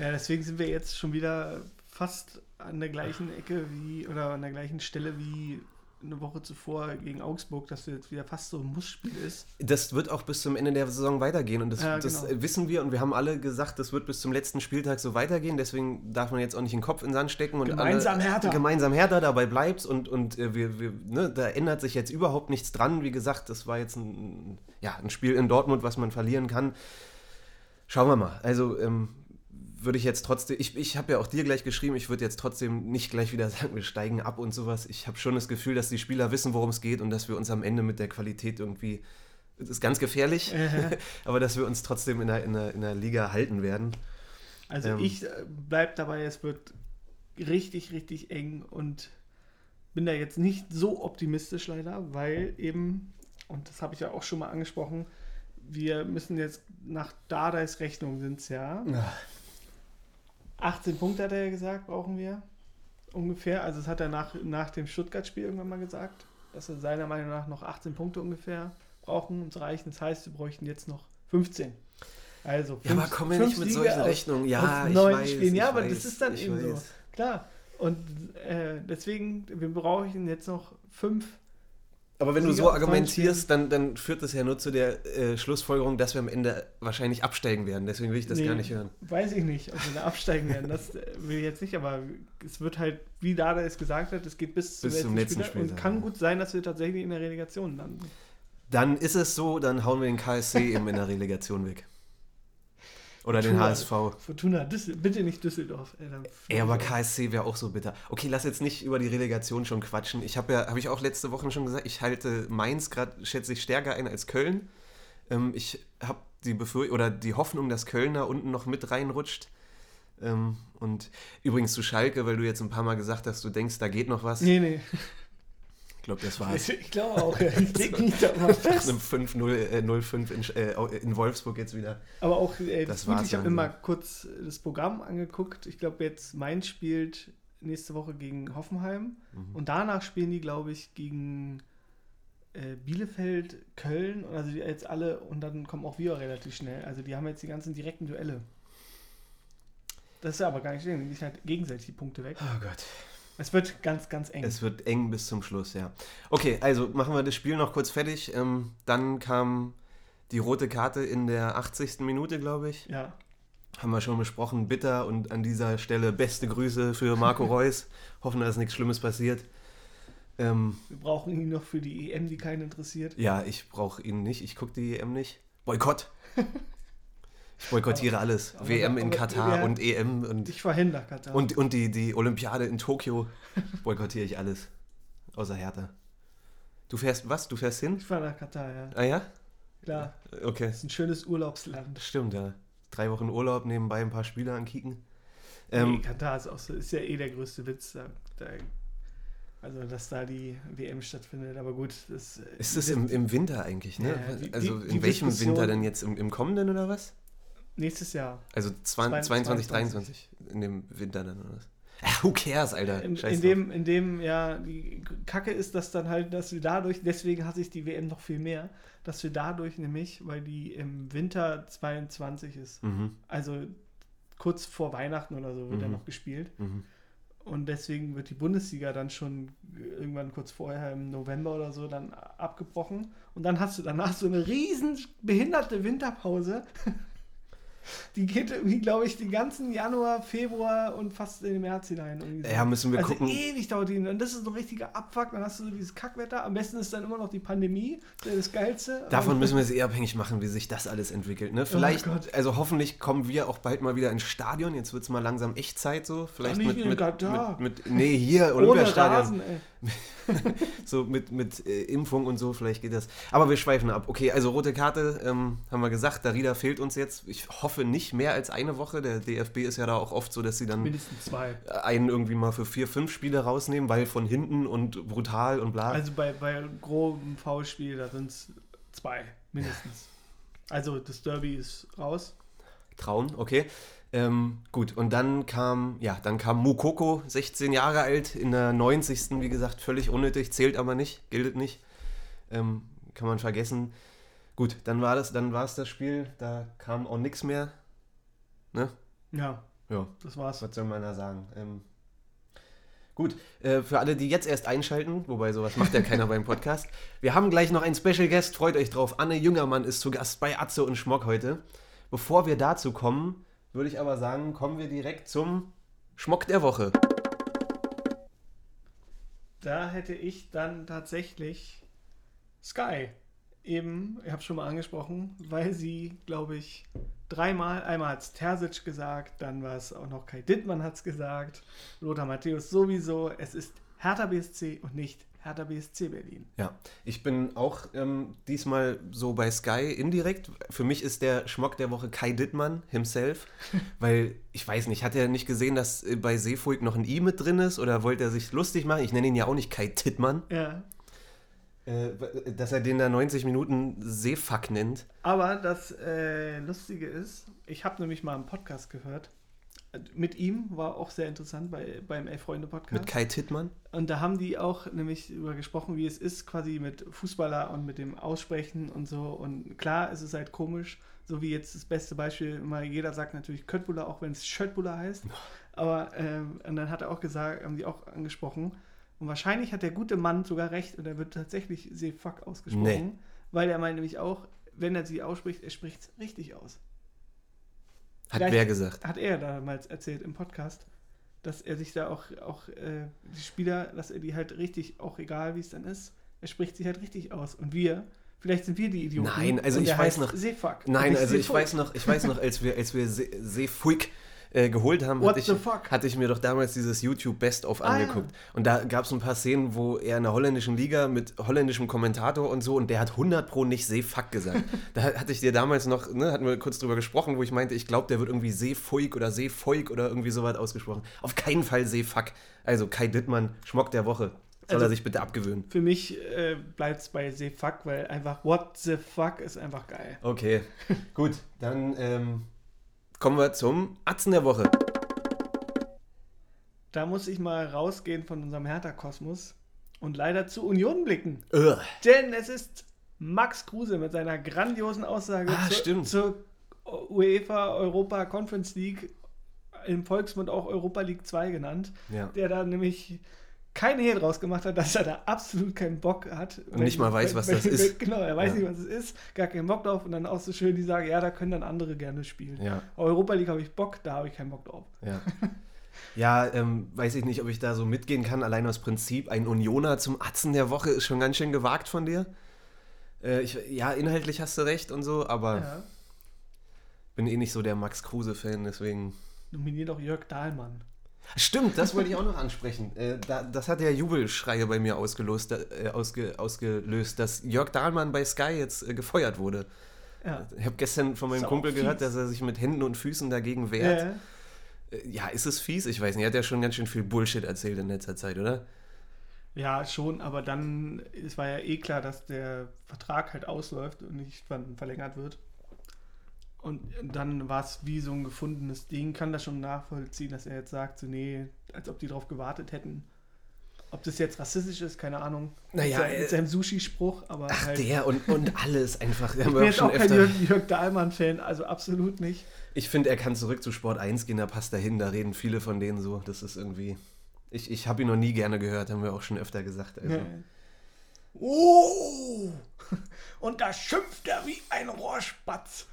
Ja, deswegen sind wir jetzt schon wieder fast an der gleichen Ecke wie oder an der gleichen Stelle wie eine Woche zuvor gegen Augsburg, dass jetzt wieder fast so ein Mussspiel ist. Das wird auch bis zum Ende der Saison weitergehen und das, Ja, das genau. wissen wir und wir haben alle gesagt, das wird bis zum letzten Spieltag so weitergehen, deswegen darf man jetzt auch nicht den Kopf in den Sand stecken und Gemeinsam alle, härter. Gemeinsam härter, dabei bleibt's und, und äh, wir, wir, ne, da ändert sich jetzt überhaupt nichts dran. Wie gesagt, das war jetzt ein, ja, ein Spiel in Dortmund, was man verlieren kann. Schauen wir mal. Also ähm, würde ich jetzt trotzdem, ich, ich habe ja auch dir gleich geschrieben, ich würde jetzt trotzdem nicht gleich wieder sagen, wir steigen ab und sowas. Ich habe schon das Gefühl, dass die Spieler wissen, worum es geht und dass wir uns am Ende mit der Qualität irgendwie, das ist ganz gefährlich, Äh, aber dass wir uns trotzdem in der, in der, in der Liga halten werden. Also Ähm. ich äh, bleib dabei, es wird richtig, richtig eng und bin da jetzt nicht so optimistisch leider, weil eben, und das habe ich ja auch schon mal angesprochen, wir müssen jetzt nach Dardais Rechnung sind es ja. 18 Punkte hat er ja gesagt, brauchen wir ungefähr. Also das hat er nach, nach dem Stuttgart-Spiel irgendwann mal gesagt, dass wir seiner Meinung nach noch 18 Punkte ungefähr brauchen, um zu reichen. Das heißt, wir bräuchten jetzt noch 15. Also Ja, aber fünf- komm ja fünf nicht mit Siege solchen Rechnungen. Ja, ich neun weiß, Spielen. Ja, aber weiß, das ist dann eben so. weiß. Klar. Und äh, deswegen, wir brauchen jetzt noch fünf. Aber wenn du so argumentierst, dann, dann führt das ja nur zu der äh, Schlussfolgerung, dass wir am Ende wahrscheinlich absteigen werden. Deswegen will ich das Nee, gar nicht hören. Weiß ich nicht, ob wir da absteigen werden. Das äh, will ich jetzt nicht, aber es wird halt, wie Dada es gesagt hat, es geht bis, Bis zum letzten Spieltag und kann gut sein, dass wir tatsächlich in der Relegation landen. Dann ist es so, dann hauen wir den KSC eben in der Relegation weg. Oder den Fortuna- HSV. Fortuna, Düssel bitte nicht Düsseldorf. Ey, Ey, aber KSC wäre auch so bitter. Okay, lass jetzt nicht über die Relegation schon quatschen. Ich habe ja, habe ich auch letzte Woche schon gesagt, ich halte Mainz gerade, schätze ich, stärker ein als Köln. Ähm, ich habe die Befür oder die Hoffnung, dass Köln da unten noch mit reinrutscht. Ähm, und übrigens zu Schalke, weil du jetzt ein paar Mal gesagt hast, du denkst, da geht noch was. Nee, nee. Ich glaube, das war's. Ich, ich glaube auch, ja. ich leg mich da mal Nach fest. einem 5-0, äh, 0-5 in, äh, in Wolfsburg jetzt wieder. Aber auch, äh, Das gut, ich habe mal kurz das Programm angeguckt. Ich glaube, jetzt Mainz spielt nächste Woche gegen Hoffenheim. Mhm. Und danach spielen die, glaube ich, gegen äh, Bielefeld, Köln. Und Also jetzt alle, und dann kommen auch wir relativ schnell. Also die haben jetzt die ganzen direkten Duelle. Das ist ja aber gar nicht schlimm. Die sind halt gegenseitig die Punkte weg. Oh Gott. Es wird ganz, ganz eng. Es wird eng bis zum Schluss, ja. Okay, also machen wir das Spiel noch kurz fertig. Ähm, dann kam die rote Karte in der 80. Minute, glaube ich. ja. Haben wir schon besprochen. Bitter und an dieser Stelle beste Grüße für Marco Reus. Hoffen, dass nichts Schlimmes passiert. Ähm, Wir brauchen ihn noch für die EM, die keinen interessiert. ja, ich brauche ihn nicht. Ich gucke die EM nicht. Boykott. Ich boykottiere alles. aber- WM in aber- Katar und EM und, Ich verhindere Katar. und, und die, die Olympiade in Tokio. Boykottiere ich alles. Außer Hertha. Du fährst was? Du fährst hin? ich fahre nach Katar, ja. Ah ja? Klar. Okay. Das ist ein schönes Urlaubsland. Stimmt, ja. Drei Wochen Urlaub, nebenbei ein paar Spiele ankicken. nee, Ähm, Katar ist auch so, ist ja eh der größte Witz. Da, da, also, dass da die WM stattfindet. Aber gut, das äh, ist das im, im Winter eigentlich, ne? Ja, die- also die- in die welchem Winter denn jetzt? Im, Im kommenden oder was? Nächstes Jahr. Also 20, 22, 23 in dem Winter dann oder was? Ach, who cares, Alter? In, in, dem, in dem, ja, die Kacke ist, dass dann halt, dass wir dadurch, deswegen hasse ich die WM noch viel mehr, dass wir dadurch nämlich, weil die im Winter 22 ist, Mhm, also kurz vor Weihnachten oder so wird er Mhm. noch gespielt. mhm. Und deswegen wird die Bundesliga dann schon irgendwann kurz vorher im November oder so dann abgebrochen. Und dann hast du danach so eine riesen behinderte Winterpause. Die geht irgendwie, glaube ich, den ganzen Januar, Februar und fast in den März hinein. so. Ja, müssen wir also gucken. ewig dauert die. Und das ist so ein richtiger Abfuck. Dann hast du so dieses Kackwetter. Am besten ist dann immer noch die Pandemie. Das ist das Geilste. Davon müssen wir es eh abhängig machen, wie sich das alles entwickelt. Ne? Vielleicht, Oh also hoffentlich kommen wir auch bald mal wieder ins Stadion. Jetzt wird es mal langsam Echtzeit so. Vielleicht nicht mit, in mit, mit, mit. Nee, hier, Olympiastadion. Rasen, ey. So mit, mit äh, Impfung und so, vielleicht geht das. Aber wir schweifen ab. Okay, also rote Karte, ähm, haben wir gesagt, Darida fehlt uns jetzt. Ich hoffe nicht mehr als eine Woche. Der DFB ist ja da auch oft so, dass sie dann Mindestens zwei. einen irgendwie mal für vier, fünf Spiele rausnehmen, weil von hinten und brutal und bla. Also bei, bei grobem Foulspiel, da sind es zwei. Mindestens. Also das Derby ist raus. Trauen, okay. Ähm, gut, und dann kam, ja, dann kam Mukoko, 16 Jahre alt, in der 90. Wie gesagt, völlig unnötig, zählt aber nicht, gilt nicht. Ähm, kann man vergessen. Gut, dann war das, dann war es das Spiel, da kam auch nichts mehr. Ne? Ja, Ja, das war's. was soll man da sagen? Ähm, gut, äh, für alle, die jetzt erst einschalten, wobei sowas macht ja keiner beim Podcast, wir haben gleich noch einen Special Guest, freut euch drauf. Anne Jüngermann ist zu Gast bei Atze und Schmock heute. Bevor wir dazu kommen, würde ich aber sagen, kommen wir direkt zum Schmock der Woche. Da hätte ich dann tatsächlich Sky. Eben, ich habe schon mal angesprochen, weil sie, glaube ich, dreimal, einmal hat es Terzic gesagt, dann war es auch noch Kai Dittmann hat es gesagt, Lothar Matthäus sowieso, es ist Hertha BSC und nicht Hertha BSC Berlin. Ja, ich bin auch ähm, diesmal so bei Sky indirekt. Für mich ist der Schmock der Woche Kai Dittmann himself, weil ich weiß nicht, hat er nicht gesehen, dass äh, bei Seefuig noch ein I mit drin ist oder wollte er sich lustig machen? Ich nenne ihn ja auch nicht Kai Dittmann. Ja. Äh, dass er den da 90 Minuten Seefuck nennt. Aber das äh, Lustige ist, ich habe nämlich mal einen Podcast gehört. Mit ihm war auch sehr interessant bei, beim Elf-Freunde-Podcast. Mit Kai Tittmann. Und da haben die auch nämlich über gesprochen, wie es ist, quasi mit Fußballer und mit dem Aussprechen und so. Und klar, es ist halt komisch, so wie jetzt das beste Beispiel, mal jeder sagt natürlich Köttbullar, auch wenn es Schöttbullar heißt. Aber ähm, und dann hat er auch gesagt, haben die auch angesprochen. Und wahrscheinlich hat der gute Mann sogar recht und er wird tatsächlich Seefuck ausgesprochen. Nee. Weil er meint nämlich auch, wenn er sie ausspricht, er spricht es richtig aus. Hat wer gesagt? Hat er damals erzählt im Podcast, dass er sich da auch, auch äh, die Spieler, dass er die halt richtig, auch egal wie es dann ist, er spricht sie halt richtig aus. Und wir, vielleicht sind wir die Idioten. Nein, also ich weiß noch- Seefuck. Nein, also ich Seefuck. weiß noch, ich weiß noch, als wir, als wir See- Seefuig äh, geholt haben, hatte ich, the fuck? hatte ich mir doch damals dieses YouTube Best-of Ah, angeguckt. Und da gab es ein paar Szenen, wo er in der holländischen Liga mit holländischem Kommentator und so, und der hat 100 pro nicht Seefuck gesagt. da hatte ich dir damals noch, ne, hatten wir kurz drüber gesprochen, wo ich meinte, ich glaube, der wird irgendwie Seefuig oder Seefuig oder irgendwie sowas ausgesprochen. Auf keinen Fall Seefuck. Also Kai Dittmann, Schmock der Woche. Soll Also- er sich bitte abgewöhnen. Für mich äh, bleibt es bei Seefuck, weil einfach What the fuck ist einfach geil. Okay, gut, dann ähm, kommen wir zum Atzen der Woche. Da muss ich mal rausgehen von unserem Hertha-Kosmos und leider zu Union blicken. Ugh. Denn es ist Max Kruse mit seiner grandiosen Aussage Ah, zur, zur UEFA Europa Conference League, im Volksmund auch Europa League 2 genannt, Ja. der da nämlich keine Hehl draus gemacht hat, dass er da absolut keinen Bock hat. Und nicht mal weiß, was das ist. Genau, er weiß Ja. nicht, was es ist, gar keinen Bock drauf und dann auch so schön die sagen, ja, da können dann andere gerne spielen. Ja, Europa League habe ich Bock, da habe ich keinen Bock drauf. ja. Ja, ähm, weiß ich nicht, ob ich da so mitgehen kann. Allein aus Prinzip, ein Unioner zum Atzen der Woche ist schon ganz schön gewagt von dir. Äh, ich, ja, inhaltlich hast du recht und so, aber Ja. bin eh nicht so der Max Kruse-Fan, deswegen. Nominier doch Jörg Dahlmann. Stimmt, das wollte ich auch noch ansprechen. Äh, da, das hat ja Jubelschreie bei mir ausgelöst, äh, ausge, ausgelöst, dass Jörg Dahlmann bei Sky jetzt äh, gefeuert wurde. Ja. Ich habe gestern von meinem Kumpel gehört, dass er sich mit Händen und Füßen dagegen wehrt. Äh, Äh, Ja, ist es fies? Ich weiß nicht. Er hat ja schon ganz schön viel Bullshit erzählt in letzter Zeit, oder? Ja, schon, aber dann, es war ja eh klar, dass der Vertrag halt ausläuft und nicht ver- verlängert wird. Und dann war es wie so ein gefundenes Ding, kann das schon nachvollziehen, dass er jetzt sagt, so nee, als ob die drauf gewartet hätten. Ob das jetzt rassistisch ist, keine Ahnung. Naja, mit, seinem- äh, seinem Sushi-Spruch, aber Ach, halt. der und, und alles einfach. ich bin jetzt auch kein. Jörg, Jörg Dahlmann-Fan, also absolut nicht. Ich finde, er kann zurück zu Sport 1 gehen, da passt er hin. Da reden viele von denen so. Das ist irgendwie. Ich, ich habe ihn noch nie gerne gehört, haben wir auch schon öfter gesagt. Also. Nee. Oh! Und da schimpft er wie ein Rohrspatz.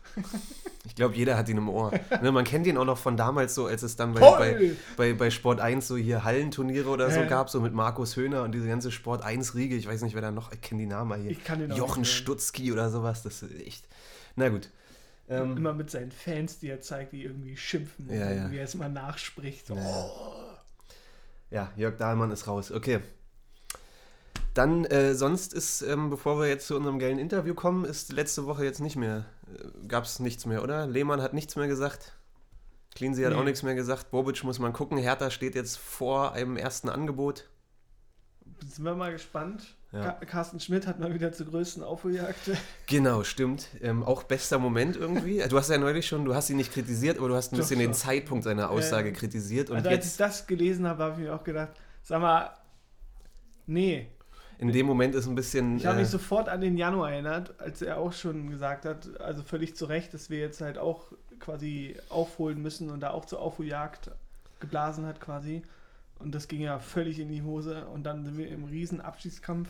Ich glaube, jeder hat ihn im Ohr. Ne, man kennt ihn auch noch von damals so, als es dann bei, bei, bei, bei Sport 1 so hier Hallenturniere oder so Ja. gab, so mit Markus Höhner und diese ganze Sport 1-Riege. Ich weiß nicht, wer da noch, ich kenne die Namen hier. Ich kann den Jochen. Stutzki oder sowas, das ist echt. Na gut. Ähm, Immer mit seinen Fans, die er zeigt, die irgendwie schimpfen. Ja, und ja. Wie er es mal nachspricht. So, Ja. Ja, Jörg Dahlmann ist raus. Okay. Dann, äh, sonst ist, ähm, bevor wir jetzt zu unserem geilen Interview kommen, ist letzte Woche jetzt nicht mehr, äh, gab es nichts mehr, oder? Lehmann hat nichts mehr gesagt. Cleansey hat Nee. auch nichts mehr gesagt. Bobic muss man gucken. Hertha steht jetzt vor einem ersten Angebot. Sind wir mal gespannt. Ja. Carsten Schmidt hat mal wieder zur größten Aufholjagd. Genau, stimmt. Ähm, auch bester Moment irgendwie. Du hast ja neulich schon, du hast ihn nicht kritisiert, aber du hast ein Doch, bisschen den. Zeitpunkt seiner Aussage Ja. kritisiert. Und Also als ich jetzt, das gelesen habe, habe ich mir auch gedacht, sag mal, nee. In dem Moment ist ein bisschen. Ich habe äh, mich sofort an den Januar erinnert, als er auch schon gesagt hat, also völlig zu Recht, dass wir jetzt halt auch quasi aufholen müssen und da auch zur Aufholjagd geblasen hat quasi. Und das ging ja völlig in die Hose. Und dann sind wir im riesen Abschiedskampf.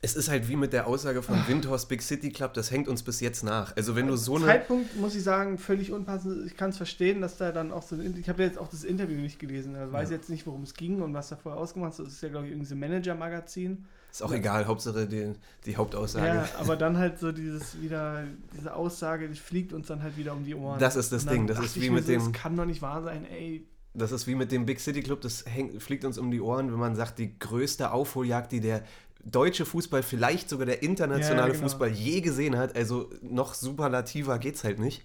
Es ist halt wie mit der Aussage von Windhorst Big City Club, das hängt uns bis jetzt nach. Also wenn du so eine. Zeitpunkt, muss ich sagen, völlig unpassend. Ich kann es verstehen, dass da dann auch so ein, Ich habe jetzt auch das Interview nicht gelesen. Ich weiß Ja. jetzt nicht, worum es ging und was da vorher ausgemacht ist. Das ist ja, glaube ich, irgendwie so ein Manager-Magazin. Ist auch egal, Hauptsache die, die Hauptaussage. Ja, aber dann halt so dieses wieder, diese Aussage, die fliegt uns dann halt wieder um die Ohren. Das ist das Ding, das ist wie mit so, dem- Das kann doch nicht wahr sein, ey. Das ist wie mit dem Big City Club, das hängt, fliegt uns um die Ohren, wenn man sagt, die größte Aufholjagd, die der deutsche Fußball, vielleicht sogar der internationale Ja, genau. Fußball je gesehen hat. Also noch superlativer geht's halt nicht.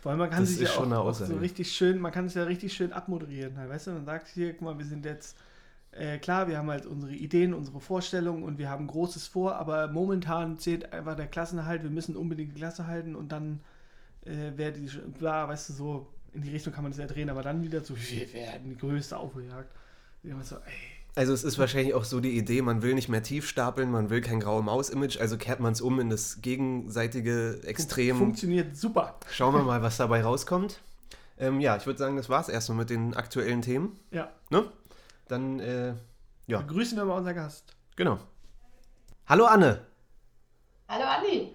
Vor allem, man kann Das sich ja auch, auch so richtig schön, man kann es ja richtig schön abmoderieren. Halt, weißt du, man sagt hier, guck mal, wir sind jetzt, äh, klar, wir haben halt unsere Ideen, unsere Vorstellungen und wir haben Großes vor, aber momentan zählt einfach der Klassenerhalt, wir müssen unbedingt die Klasse halten und dann äh, wäre die, bla, weißt du, so, in die Richtung kann man das ja drehen, aber dann wieder so, wir werden die größte Aufholjagd. Immer so, ey. Also es ist wahrscheinlich auch so die Idee, man will nicht mehr tief stapeln, man will kein graue Maus-Image, also kehrt man es um in das gegenseitige Extrem. Funktioniert super. Schauen wir mal, was dabei rauskommt. Ähm, ja, ich würde sagen, das war's erstmal mit den aktuellen Themen. Ja. Ne? Dann, äh, ja, Begrüßen wir mal unseren Gast. genau. Hallo Anne. Hallo Andi.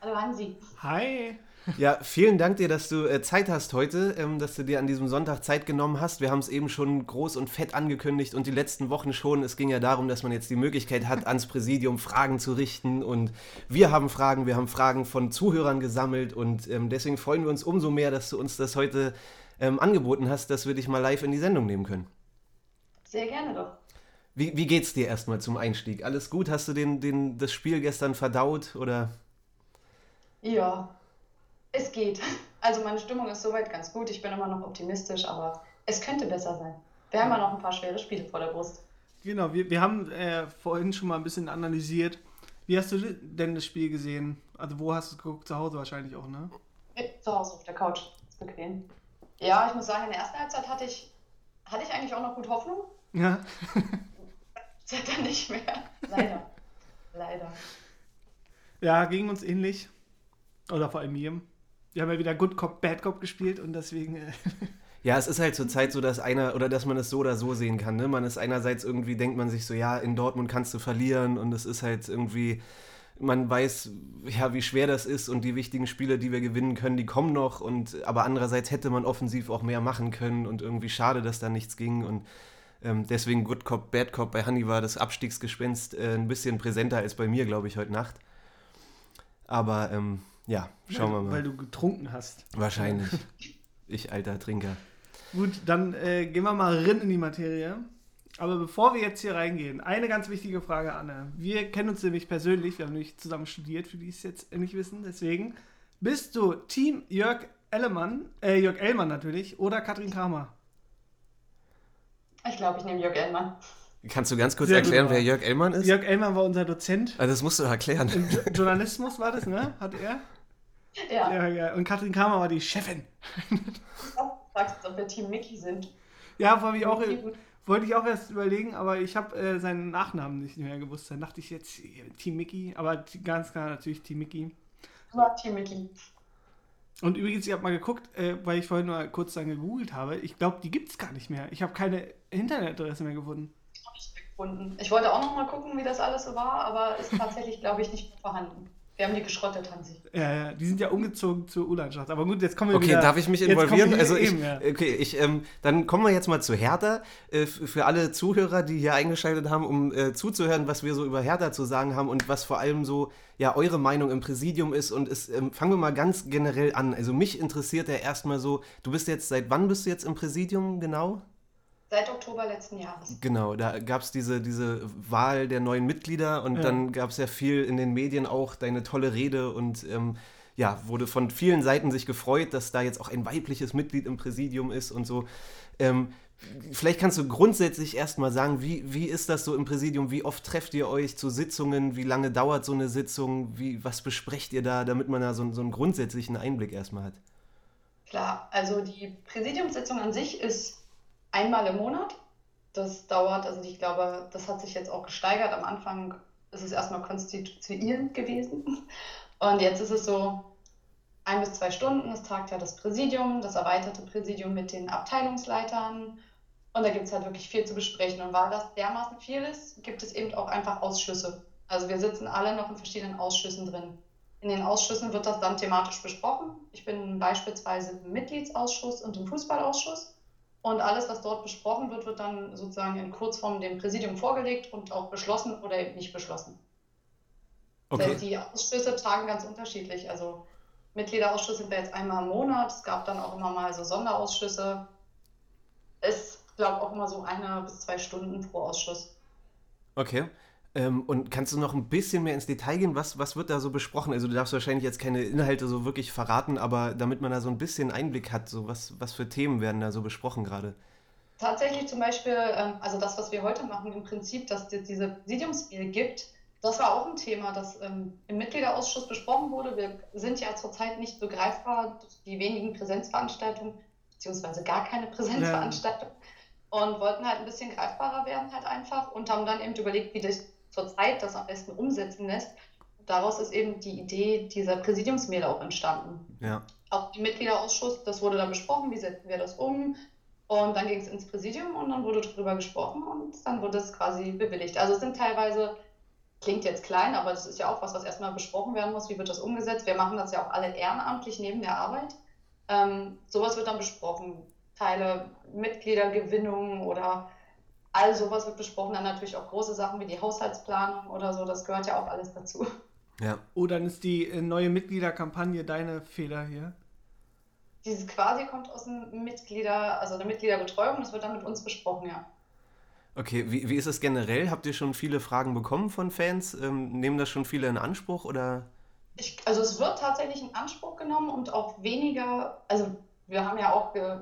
Hallo Hansi. Hi. Ja, vielen Dank dir, dass du äh, Zeit hast heute, ähm, dass du dir an diesem Sonntag Zeit genommen hast. Wir haben es eben schon groß und fett angekündigt und die letzten Wochen schon. Es ging ja darum, dass man jetzt die Möglichkeit hat, ans Präsidium Fragen zu richten. Und wir haben Fragen, wir haben Fragen von Zuhörern gesammelt und ähm, deswegen freuen wir uns umso mehr, dass du uns das heute ähm, angeboten hast, dass wir dich mal live in die Sendung nehmen können. Sehr gerne doch. Wie, wie geht's dir erstmal zum Einstieg? Alles gut? Hast du den, den, das Spiel gestern verdaut oder? Ja, es geht. Also meine Stimmung ist soweit ganz gut. Ich bin immer noch optimistisch, aber es könnte besser sein. Wir haben ja noch ein paar schwere Spiele vor der Brust. Genau, wir, wir haben äh, vorhin schon mal ein bisschen analysiert. Wie hast du denn das Spiel gesehen? Also wo hast du es geguckt? Zu Hause wahrscheinlich auch, ne? Zu Hause auf der Couch. Ist bequem. Ja, ich muss sagen, in der ersten Halbzeit hatte ich, hatte ich eigentlich auch noch gut Hoffnung. Ja. Seit dann nicht mehr. Leider. Leider. Ja, ging uns ähnlich. Oder vor allem mir. Wir haben ja wieder Good Cop, Bad Cop gespielt und deswegen. Äh, Ja, es ist halt zurzeit so, dass einer oder dass man es so oder so sehen kann. Ne? Man ist einerseits irgendwie, denkt man sich so, ja, in Dortmund kannst du verlieren und es ist halt irgendwie, man weiß, ja, wie schwer das ist und die wichtigen Spiele, die wir gewinnen können, die kommen noch und aber andererseits hätte man offensiv auch mehr machen können und irgendwie schade, dass da nichts ging und ähm, deswegen Good Cop, Bad Cop bei Hanni war das Abstiegsgespenst äh, ein bisschen präsenter als bei mir, glaube ich, heute Nacht. Aber ähm, ja, schauen wir mal. Weil du getrunken hast. Wahrscheinlich. Ich alter Trinker. Gut, dann äh, gehen wir mal rein in die Materie. Aber bevor wir jetzt hier reingehen, eine ganz wichtige Frage, Anne. Wir kennen uns nämlich persönlich, wir haben nämlich zusammen studiert, für die es jetzt nicht wissen. Deswegen, bist du Team Jörg Ellemann, äh, Jörg Ellmann natürlich, oder Katrin Kramer? Ich glaube, ich nehme Jörg Ellmann. Kannst du ganz kurz Sehr gut, erklären, wer Jörg Ellmann ist? Jörg Ellmann war unser Dozent. Also das musst du erklären. Im Jo Journalismus war das, ne? Hat er? Ja, Ja, ja. Und Katrin Kramer war die Chefin. du fragst jetzt, ob wir Team Mickey sind. Ja, wollte ich auch, wollte ich auch erst überlegen, aber ich habe äh, seinen Nachnamen nicht mehr gewusst. Dann dachte ich jetzt Team Mickey, aber ganz klar natürlich Team Mickey. Nur Team Mickey. Und übrigens, ich habe mal geguckt, äh, weil ich vorhin mal kurz dann gegoogelt habe. Ich glaube, die gibt es gar nicht mehr. Ich habe keine Internetadresse mehr gefunden. gefunden. Ich wollte auch noch mal gucken, wie das alles so war, aber ist tatsächlich, glaube ich, nicht mehr vorhanden. Wir haben die geschrottet, Hansi. Ja, ja, die sind ja umgezogen zur U-Landschaft. Aber gut, jetzt kommen wir okay, wieder. Okay, darf ich mich involvieren? Also ich, eben, ja. okay, ich, ähm, dann kommen wir jetzt mal zu Hertha. Äh, für alle Zuhörer, die hier eingeschaltet haben, um äh, zuzuhören, was wir so über Hertha zu sagen haben und was vor allem so ja eure Meinung im Präsidium ist. Und es, ähm, fangen wir mal ganz generell an. Also mich interessiert ja erstmal so, du bist jetzt, seit wann bist du jetzt im Präsidium genau? Seit Oktober letzten Jahres. Genau, da gab es diese, diese Wahl der neuen Mitglieder und Ja. dann gab es ja viel in den Medien auch deine tolle Rede und ähm, ja, wurde von vielen Seiten sich gefreut, dass da jetzt auch ein weibliches Mitglied im Präsidium ist und so. Ähm, vielleicht kannst du grundsätzlich erstmal sagen, wie, wie ist das so im Präsidium? Wie oft trefft ihr euch zu Sitzungen? Wie lange dauert so eine Sitzung? Wie, was besprecht ihr da, damit man da so, so einen grundsätzlichen Einblick erstmal hat? Klar, also die Präsidiumssitzung an sich ist einmal im Monat. Das dauert, also ich glaube, das hat sich jetzt auch gesteigert. Am Anfang ist es erstmal konstituierend gewesen. Und jetzt ist es so ein bis zwei Stunden. Es tagt ja das Präsidium, das erweiterte Präsidium mit den Abteilungsleitern. Und da gibt es halt wirklich viel zu besprechen. Und weil das dermaßen viel ist, gibt es eben auch einfach Ausschüsse. Also wir sitzen alle noch in verschiedenen Ausschüssen drin. In den Ausschüssen wird das dann thematisch besprochen. Ich bin beispielsweise im Mitgliedsausschuss und im Fußballausschuss. Und alles, was dort besprochen wird, wird dann sozusagen in Kurzform dem Präsidium vorgelegt und auch beschlossen oder eben nicht beschlossen. Das heißt, die Ausschüsse tagen ganz unterschiedlich. Also Mitgliederausschuss sind wir jetzt einmal im Monat. Es gab dann auch immer mal so Sonderausschüsse. Es glaube auch immer so eine bis zwei Stunden pro Ausschuss. Okay. Ähm, und kannst du noch ein bisschen mehr ins Detail gehen? Was, was wird da so besprochen? Also du darfst wahrscheinlich jetzt keine Inhalte so wirklich verraten, aber damit man da so ein bisschen Einblick hat, so was, was für Themen werden da so besprochen gerade? Tatsächlich zum Beispiel, ähm, also das, was wir heute machen, im Prinzip, dass es diese Präsidiumsmail gibt, das war auch ein Thema, das ähm, im Mitgliederausschuss besprochen wurde. Wir sind ja zurzeit nicht begreifbar durch die wenigen Präsenzveranstaltungen, beziehungsweise gar keine Präsenzveranstaltungen und wollten halt ein bisschen greifbarer werden halt einfach und haben dann eben überlegt, wie das zurzeit das am besten umsetzen lässt. Daraus ist eben die Idee dieser Präsidiumsmail auch entstanden. Ja. Auch im Mitgliederausschuss, das wurde dann besprochen, wie setzen wir das um. Und dann ging es ins Präsidium und dann wurde darüber gesprochen und dann wurde es quasi bewilligt. Also es sind teilweise, klingt jetzt klein, aber das ist ja auch was, was erstmal besprochen werden muss. Wie wird das umgesetzt? Wir machen das ja auch alle ehrenamtlich neben der Arbeit. Ähm, sowas wird dann besprochen. Teile Mitgliedergewinnung oder all sowas wird besprochen. Dann natürlich auch große Sachen wie die Haushaltsplanung oder so. Das gehört ja auch alles dazu. Ja. Oh, dann ist die äh, neue Mitgliederkampagne deine Fehler hier. Dieses quasi kommt aus dem Mitglieder, also der Mitgliederbetreuung, das wird dann mit uns besprochen, ja. Okay, wie, wie ist es generell? Habt ihr schon viele Fragen bekommen von Fans? Ähm, nehmen das schon viele in Anspruch oder? Ich, also es wird tatsächlich in Anspruch genommen und auch weniger, also wir haben ja auch ge,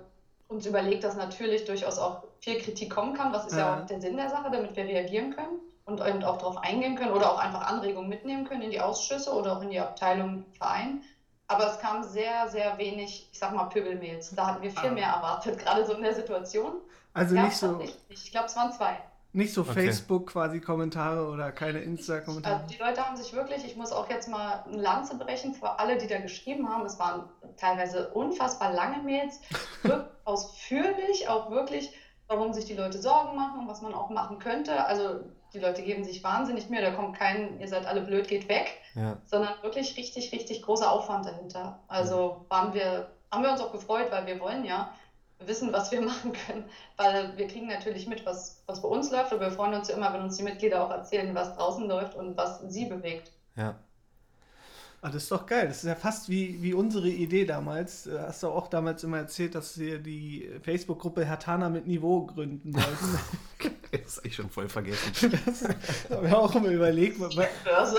uns überlegt, dass natürlich durchaus auch viel Kritik kommen kann. Das ist ja, Ja. auch der Sinn der Sache, damit wir reagieren können und auch darauf eingehen können oder auch einfach Anregungen mitnehmen können in die Ausschüsse oder auch in die Abteilung Verein. Aber es kam sehr, sehr wenig, ich sag mal, Pöbelmails. Da hatten wir viel Ah. mehr erwartet, gerade so in der Situation. Also nicht so, nicht. Ich glaube, es waren zwei. nicht so Okay. Facebook quasi Kommentare oder keine Insta-Kommentare. Also die Leute haben sich wirklich, ich muss auch jetzt mal eine Lanze brechen für alle, die da geschrieben haben. Es waren teilweise unfassbar lange Mails, wirklich ausführlich, auch wirklich, warum sich die Leute Sorgen machen was man auch machen könnte. Also die Leute geben sich wahnsinnig Mühe, da kommt kein, ihr seid alle blöd, geht weg, Ja. sondern wirklich richtig, richtig großer Aufwand dahinter. Also waren wir, haben wir uns auch gefreut, weil wir wollen ja wissen, was wir machen können, weil wir kriegen natürlich mit, was, was bei uns läuft, aber wir freuen uns ja immer, wenn uns die Mitglieder auch erzählen, was draußen läuft und was sie bewegt. Ja. Ah, das ist doch geil. Das ist ja fast wie, wie unsere Idee damals. Äh, Hast du auch damals immer erzählt, dass wir die Facebook-Gruppe Hertana mit Niveau gründen wollten. Das ist eigentlich schon voll vergessen. das haben wir auch immer überlegt, weil, Börse.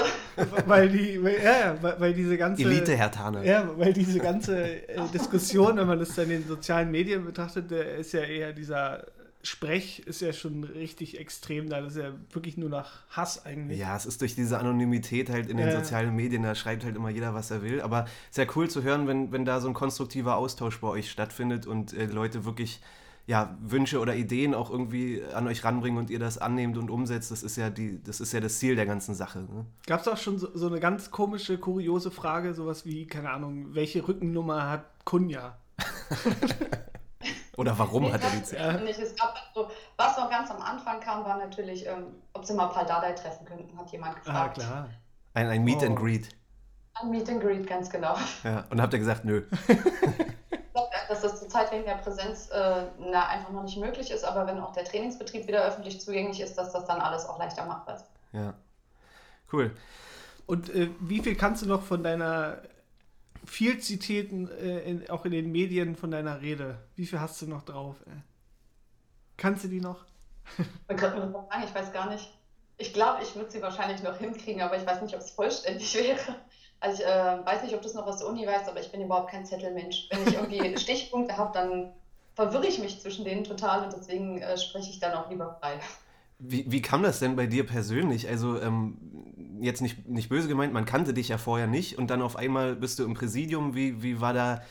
weil, die, weil, ja, weil, diese ganze... Elite Hertane. Ja, weil diese ganze äh, Diskussion, wenn man das dann in den sozialen Medien betrachtet, der ist ja eher dieser Sprech ist ja schon richtig extrem da. Das ist ja wirklich nur nach Hass eigentlich. Ja, es ist durch diese Anonymität halt in den Ja. sozialen Medien, da schreibt halt immer jeder, was er will. Aber sehr cool zu hören, wenn, wenn da so ein konstruktiver Austausch bei euch stattfindet und äh, Leute wirklich ja, Wünsche oder Ideen auch irgendwie an euch ranbringen und ihr das annehmt und umsetzt. Das ist ja, die, das, ist ja das Ziel der ganzen Sache. Ne? Gab es auch schon so, so eine ganz komische, kuriose Frage, sowas wie, keine Ahnung, welche Rückennummer hat Kunja? Oder warum Nee, hat er die. Zeit? nicht. Es gab so, was noch ganz am Anfang kam, war natürlich, ähm, ob sie mal Paul Dardai treffen könnten, hat jemand Ah, gefragt. klar. Ein, ein Meet and Oh. Greet. Ein Meet and Greet, ganz genau. Ja. Und habt ihr gesagt, nö. Ich glaube, dass das zurzeit wegen der Präsenz äh, na, einfach noch nicht möglich ist, aber wenn auch der Trainingsbetrieb wieder öffentlich zugänglich ist, dass das dann alles auch leichter machbar ist. Ja. Cool. Und äh, wie viel kannst du noch von deiner viel zitierten, äh, in, auch in den Medien von deiner Rede, wie viel hast du noch drauf? Ey? Kannst du die noch? Ich weiß gar nicht. Ich glaube, ich würde sie wahrscheinlich noch hinkriegen, aber ich weiß nicht, ob es vollständig wäre. Also ich äh, weiß nicht, ob du es noch aus der Uni weißt, aber ich bin überhaupt kein Zettelmensch. Wenn ich irgendwie Stichpunkte habe, dann verwirre ich mich zwischen denen total und deswegen äh, spreche ich dann auch lieber frei. Wie, wie kam das denn bei dir persönlich? Also, ähm, jetzt nicht, nicht böse gemeint, man kannte dich ja vorher nicht und dann auf einmal bist du im Präsidium. Wie, wie war da,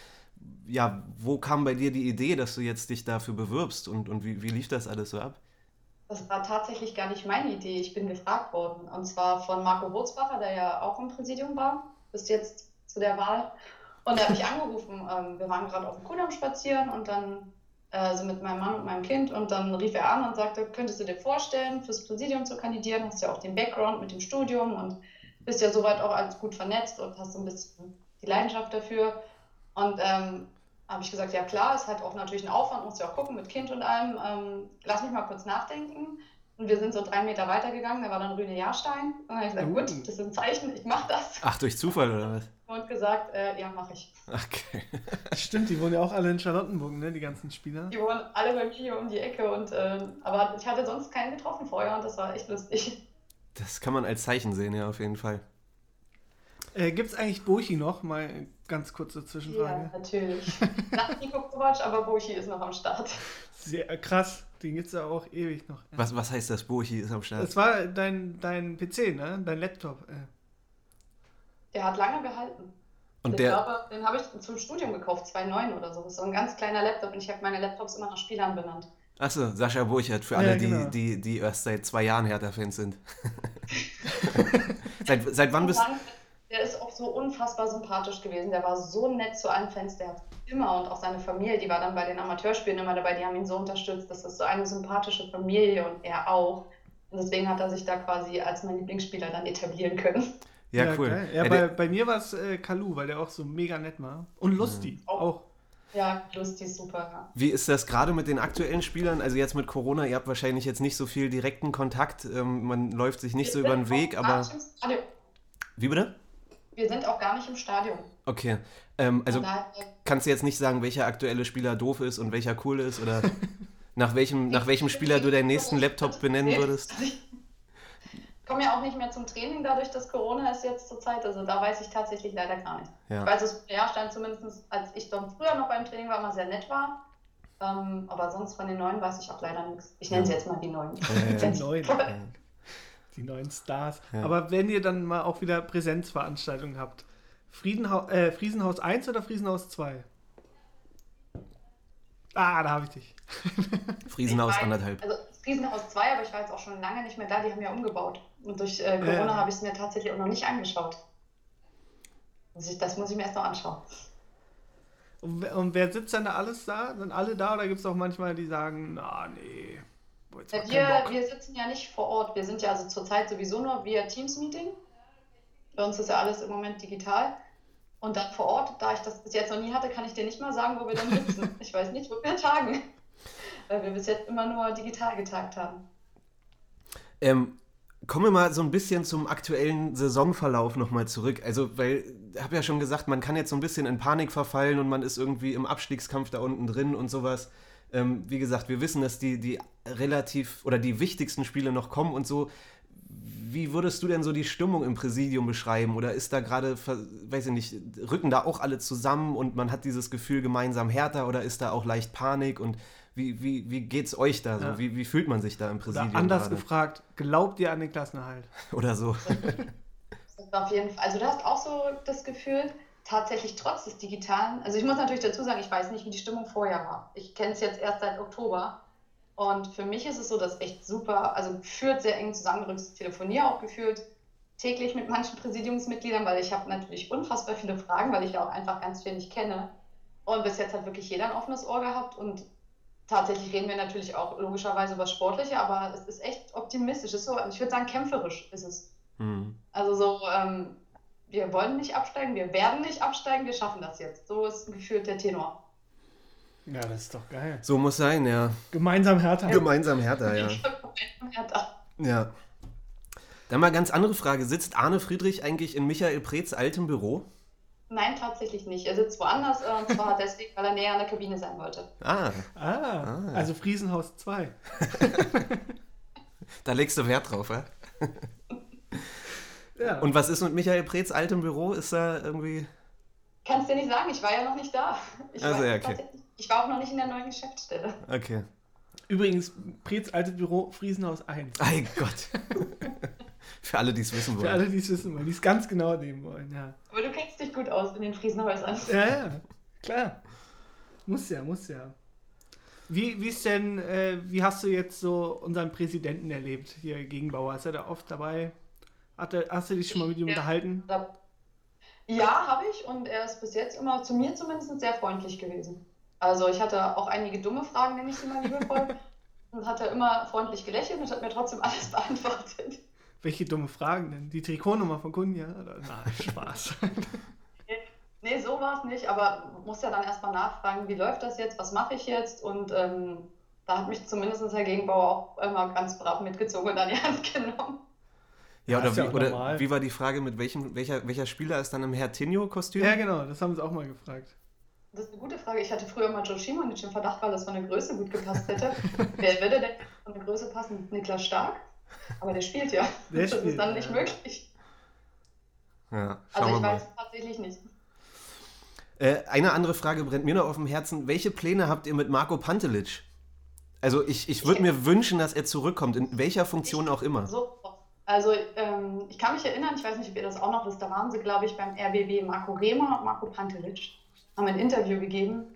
ja, wo kam bei dir die Idee, dass du jetzt dich dafür bewirbst und, und wie, wie lief das alles so ab? Das war tatsächlich gar nicht meine Idee. Ich bin gefragt worden. Und zwar von Marco Wurzbacher, der ja auch im Präsidium war, bis jetzt zu der Wahl. Und er hat mich angerufen. Ähm, wir waren gerade auf dem Kudamm spazieren und dann äh, so mit meinem Mann und meinem Kind. Und dann rief er an und sagte, könntest du dir vorstellen, fürs Präsidium zu kandidieren? Hast ja auch den Background mit dem Studium und bist ja soweit auch alles gut vernetzt und hast so ein bisschen die Leidenschaft dafür. Und ähm, habe ich gesagt, ja klar, es hat auch natürlich einen Aufwand, muss ja auch gucken mit Kind und allem. Ähm, lass mich mal kurz nachdenken. Und wir sind so drei Meter weitergegangen, da war dann Rüne Jahrstein. Und dann habe ich gesagt, Uh. gut, das ist ein Zeichen, ich mache das. Ach, durch Zufall oder was? Und gesagt, äh, ja, mache ich. Okay. Stimmt, die wohnen ja auch alle in Charlottenburg, ne, die ganzen Spieler. Die wohnen alle bei mir um die Ecke. Und, äh, aber ich hatte sonst keinen getroffen vorher und das war echt lustig. Das kann man als Zeichen sehen, ja, auf jeden Fall. Äh, Gibt es eigentlich Burchi noch? Mal ganz kurze Ja, Zwischenfrage. natürlich. Nach Nico Kovac, aber Bochi ist noch am Start. Sehr äh, krass, den gibt es ja auch ewig noch. Ja. Was, was heißt das? Burchi ist am Start. Das war dein, dein PC, ne? Dein Laptop. Äh. Der hat lange gehalten. Und der, glaube, den habe ich zum Studium gekauft, 2.9 oder so. Das ist so ein ganz kleiner Laptop und ich habe meine Laptops immer nach Spielern benannt. achso, Sascha Burchert, für Ja, alle, genau. die, die, die erst seit zwei Jahren Hertha-Fans sind. seit, seit wann bist dann, Der ist auch so unfassbar sympathisch gewesen. Der war so nett zu allen Fans. Der hat immer und auch seine Familie, die war dann bei den Amateurspielen immer dabei, die haben ihn so unterstützt. Das ist so eine sympathische Familie und er auch. Und deswegen hat er sich da quasi als mein Lieblingsspieler dann etablieren können. Ja, cool. geil. Ja, Ja, bei, der, bei mir war es äh, Kalu, weil der auch so mega nett war. Und lustig Auch. auch. Ja, lustig, super. Ja. wie ist das gerade mit den aktuellen Spielern? Also jetzt mit Corona, ihr habt wahrscheinlich jetzt nicht so viel direkten Kontakt. Ähm, man läuft sich nicht so Wir über den Weg, aber. Wie bitte? Wir sind auch gar nicht im Stadion. Okay. Ähm, also daher- kannst du jetzt nicht sagen, welcher aktuelle Spieler doof ist und welcher cool ist oder nach welchem, nach welchem Spieler du deinen nächsten Laptop benennen würdest? Ich komme ja auch nicht mehr zum Training, dadurch, dass Corona ist jetzt zur Zeit. Also da weiß ich tatsächlich leider gar nicht. Ja. Ich weiß, dass Jahrstein zumindest, als ich dann früher noch beim Training war, immer sehr nett war. Ähm, aber sonst von den Neuen weiß ich auch leider nichts. Ich nenne sie jetzt mal die Neuen. Ja, ja. Die neuen, Ja. Die neuen Stars. Ja. Aber wenn ihr dann mal auch wieder Präsenzveranstaltungen habt, Friedenhau äh, Friesenhaus 1 oder Friesenhaus 2? Ah, da habe ich dich. Friesenhaus Ich weiß- anderthalb. Also Riesenhaus 2, aber ich war jetzt auch schon lange nicht mehr da. Die haben ja umgebaut. Und durch äh, Corona Ja. habe ich es mir tatsächlich auch noch nicht angeschaut. Also ich, das muss ich mir erst noch anschauen. Und, wer- und wer sitzt dann da alles da? Sind alle da oder gibt es auch manchmal, die sagen, na nee, boah, jetzt Ja, mal keinen wir, wir sitzen ja nicht vor Ort. Wir sind ja also zurzeit sowieso nur via Teams-Meeting. Bei uns ist ja alles im Moment digital. Und dann vor Ort, da ich das bis jetzt noch nie hatte, kann ich dir nicht mal sagen, wo wir dann sitzen. Ich weiß nicht, wo wir tagen. Weil wir bis jetzt immer nur digital getagt haben. Ähm, kommen wir mal so ein bisschen zum aktuellen Saisonverlauf nochmal zurück. Also, weil, ich habe ja schon gesagt, man kann jetzt so ein bisschen in Panik verfallen und man ist irgendwie im Abstiegskampf da unten drin und sowas. Ähm, wie gesagt, wir wissen, dass die, die relativ oder die wichtigsten Spiele noch kommen und so. Wie würdest du denn so die Stimmung im Präsidium beschreiben? Oder ist da gerade, weiß ich nicht, rücken da auch alle zusammen und man hat dieses Gefühl gemeinsam härter oder ist da auch leicht Panik? Und wie, wie, wie geht's euch da so? Ja. Wie, wie fühlt man sich da im Oder Präsidium? anders gerade? gefragt, glaubt ihr an den Klassenerhalt? Oder so. Auf jeden Fall. Also du hast auch so das Gefühl, tatsächlich trotz des Digitalen, also ich muss natürlich dazu sagen, ich weiß nicht, wie die Stimmung vorher war. Ich kenne es jetzt erst seit Oktober. Und für mich ist es so, dass echt super, also gefühlt sehr eng zusammengerückt. Ich telefoniere auch gefühlt täglich mit manchen Präsidiumsmitgliedern, weil ich habe natürlich unfassbar viele Fragen, weil ich ja auch einfach ganz viel nicht kenne. Und bis jetzt hat wirklich jeder ein offenes Ohr gehabt und tatsächlich reden wir natürlich auch logischerweise über Sportliche, aber es ist echt optimistisch. Es ist so, ich würde sagen, kämpferisch ist es. Mhm. Also so, ähm, wir wollen nicht absteigen, wir werden nicht absteigen, wir schaffen das jetzt. So ist gefühlt der Tenor. Ja, das ist doch geil. So muss sein, ja. Gemeinsam härter. Gemeinsam härter, ja. Ja. Dann mal ganz andere Frage. Sitzt Arne Friedrich eigentlich in Michael Preetz altem Büro? Nein, tatsächlich nicht. Er sitzt woanders, äh, und zwar deswegen, weil er näher an der Kabine sein wollte. Ah, Ah, Ah. also Friesenhaus 2. da legst du Wert drauf, ja? Ja. Und was ist mit Michael Preetz altem Büro? Ist da irgendwie. Kannst dir nicht sagen, ich war ja noch nicht da. Ich, Also, weiß ja, okay. ich war auch noch nicht in der neuen Geschäftsstelle. Okay. Übrigens, Preetz altes Büro, Friesenhaus 1. Ei Gott. Für alle, die es wissen Für wollen. alle, die es wissen wollen, die es ganz genau nehmen wollen, ja. Aber du kennst dich gut aus in den Friesenhäusern. Ja, ja, klar. Muss ja, muss ja. Wie, wie ist denn, äh, wie hast du jetzt so unseren Präsidenten erlebt hier gegen Bauer? Ist er da oft dabei? Hat er, hast du dich schon mal mit ihm Ja. unterhalten? Ja, habe ich und er ist bis jetzt immer zu mir zumindest sehr freundlich gewesen. Also ich hatte auch einige dumme Fragen, nenne ich sie mal liebevoll. Und hat er immer freundlich gelächelt und hat mir trotzdem alles beantwortet. Welche dumme Fragen denn? Die Trikotnummer von Kunja? Oder? Nein, Spaß. Nee, so war es nicht, aber man muss ja dann erstmal nachfragen, wie läuft das jetzt, was mache ich jetzt? Und ähm, da hat mich zumindest Herr Gegenbauer auch immer ganz brav mitgezogen und an die Hand genommen. Ja, oder, ja wie, oder wie war die Frage, mit welchem, welcher, welcher Spieler ist dann im Herr Tinio-Kostüm? ja, genau, das haben sie auch mal gefragt. Das ist eine gute Frage. Ich hatte früher mal Joe Schimonic im Verdacht, weil das von der Größe gut gepasst hätte. Wer würde denn von der Größe passen? Niklas Stark? Aber der spielt ja. Der das spielt, ist dann ja. nicht möglich. Ja, schauen Also wir ich mal. weiß tatsächlich nicht. Äh, eine andere Frage brennt mir noch auf dem Herzen. Welche Pläne habt ihr mit Marco Pantelic? Also ich, ich würde mir wünschen, dass er zurückkommt, in welcher Funktion auch immer. So, also ähm, ich kann mich erinnern, ich weiß nicht, ob ihr das auch noch wisst, da waren sie, glaube ich, beim RBB Marco Rehmer und Marco Pantelic, haben ein Interview gegeben,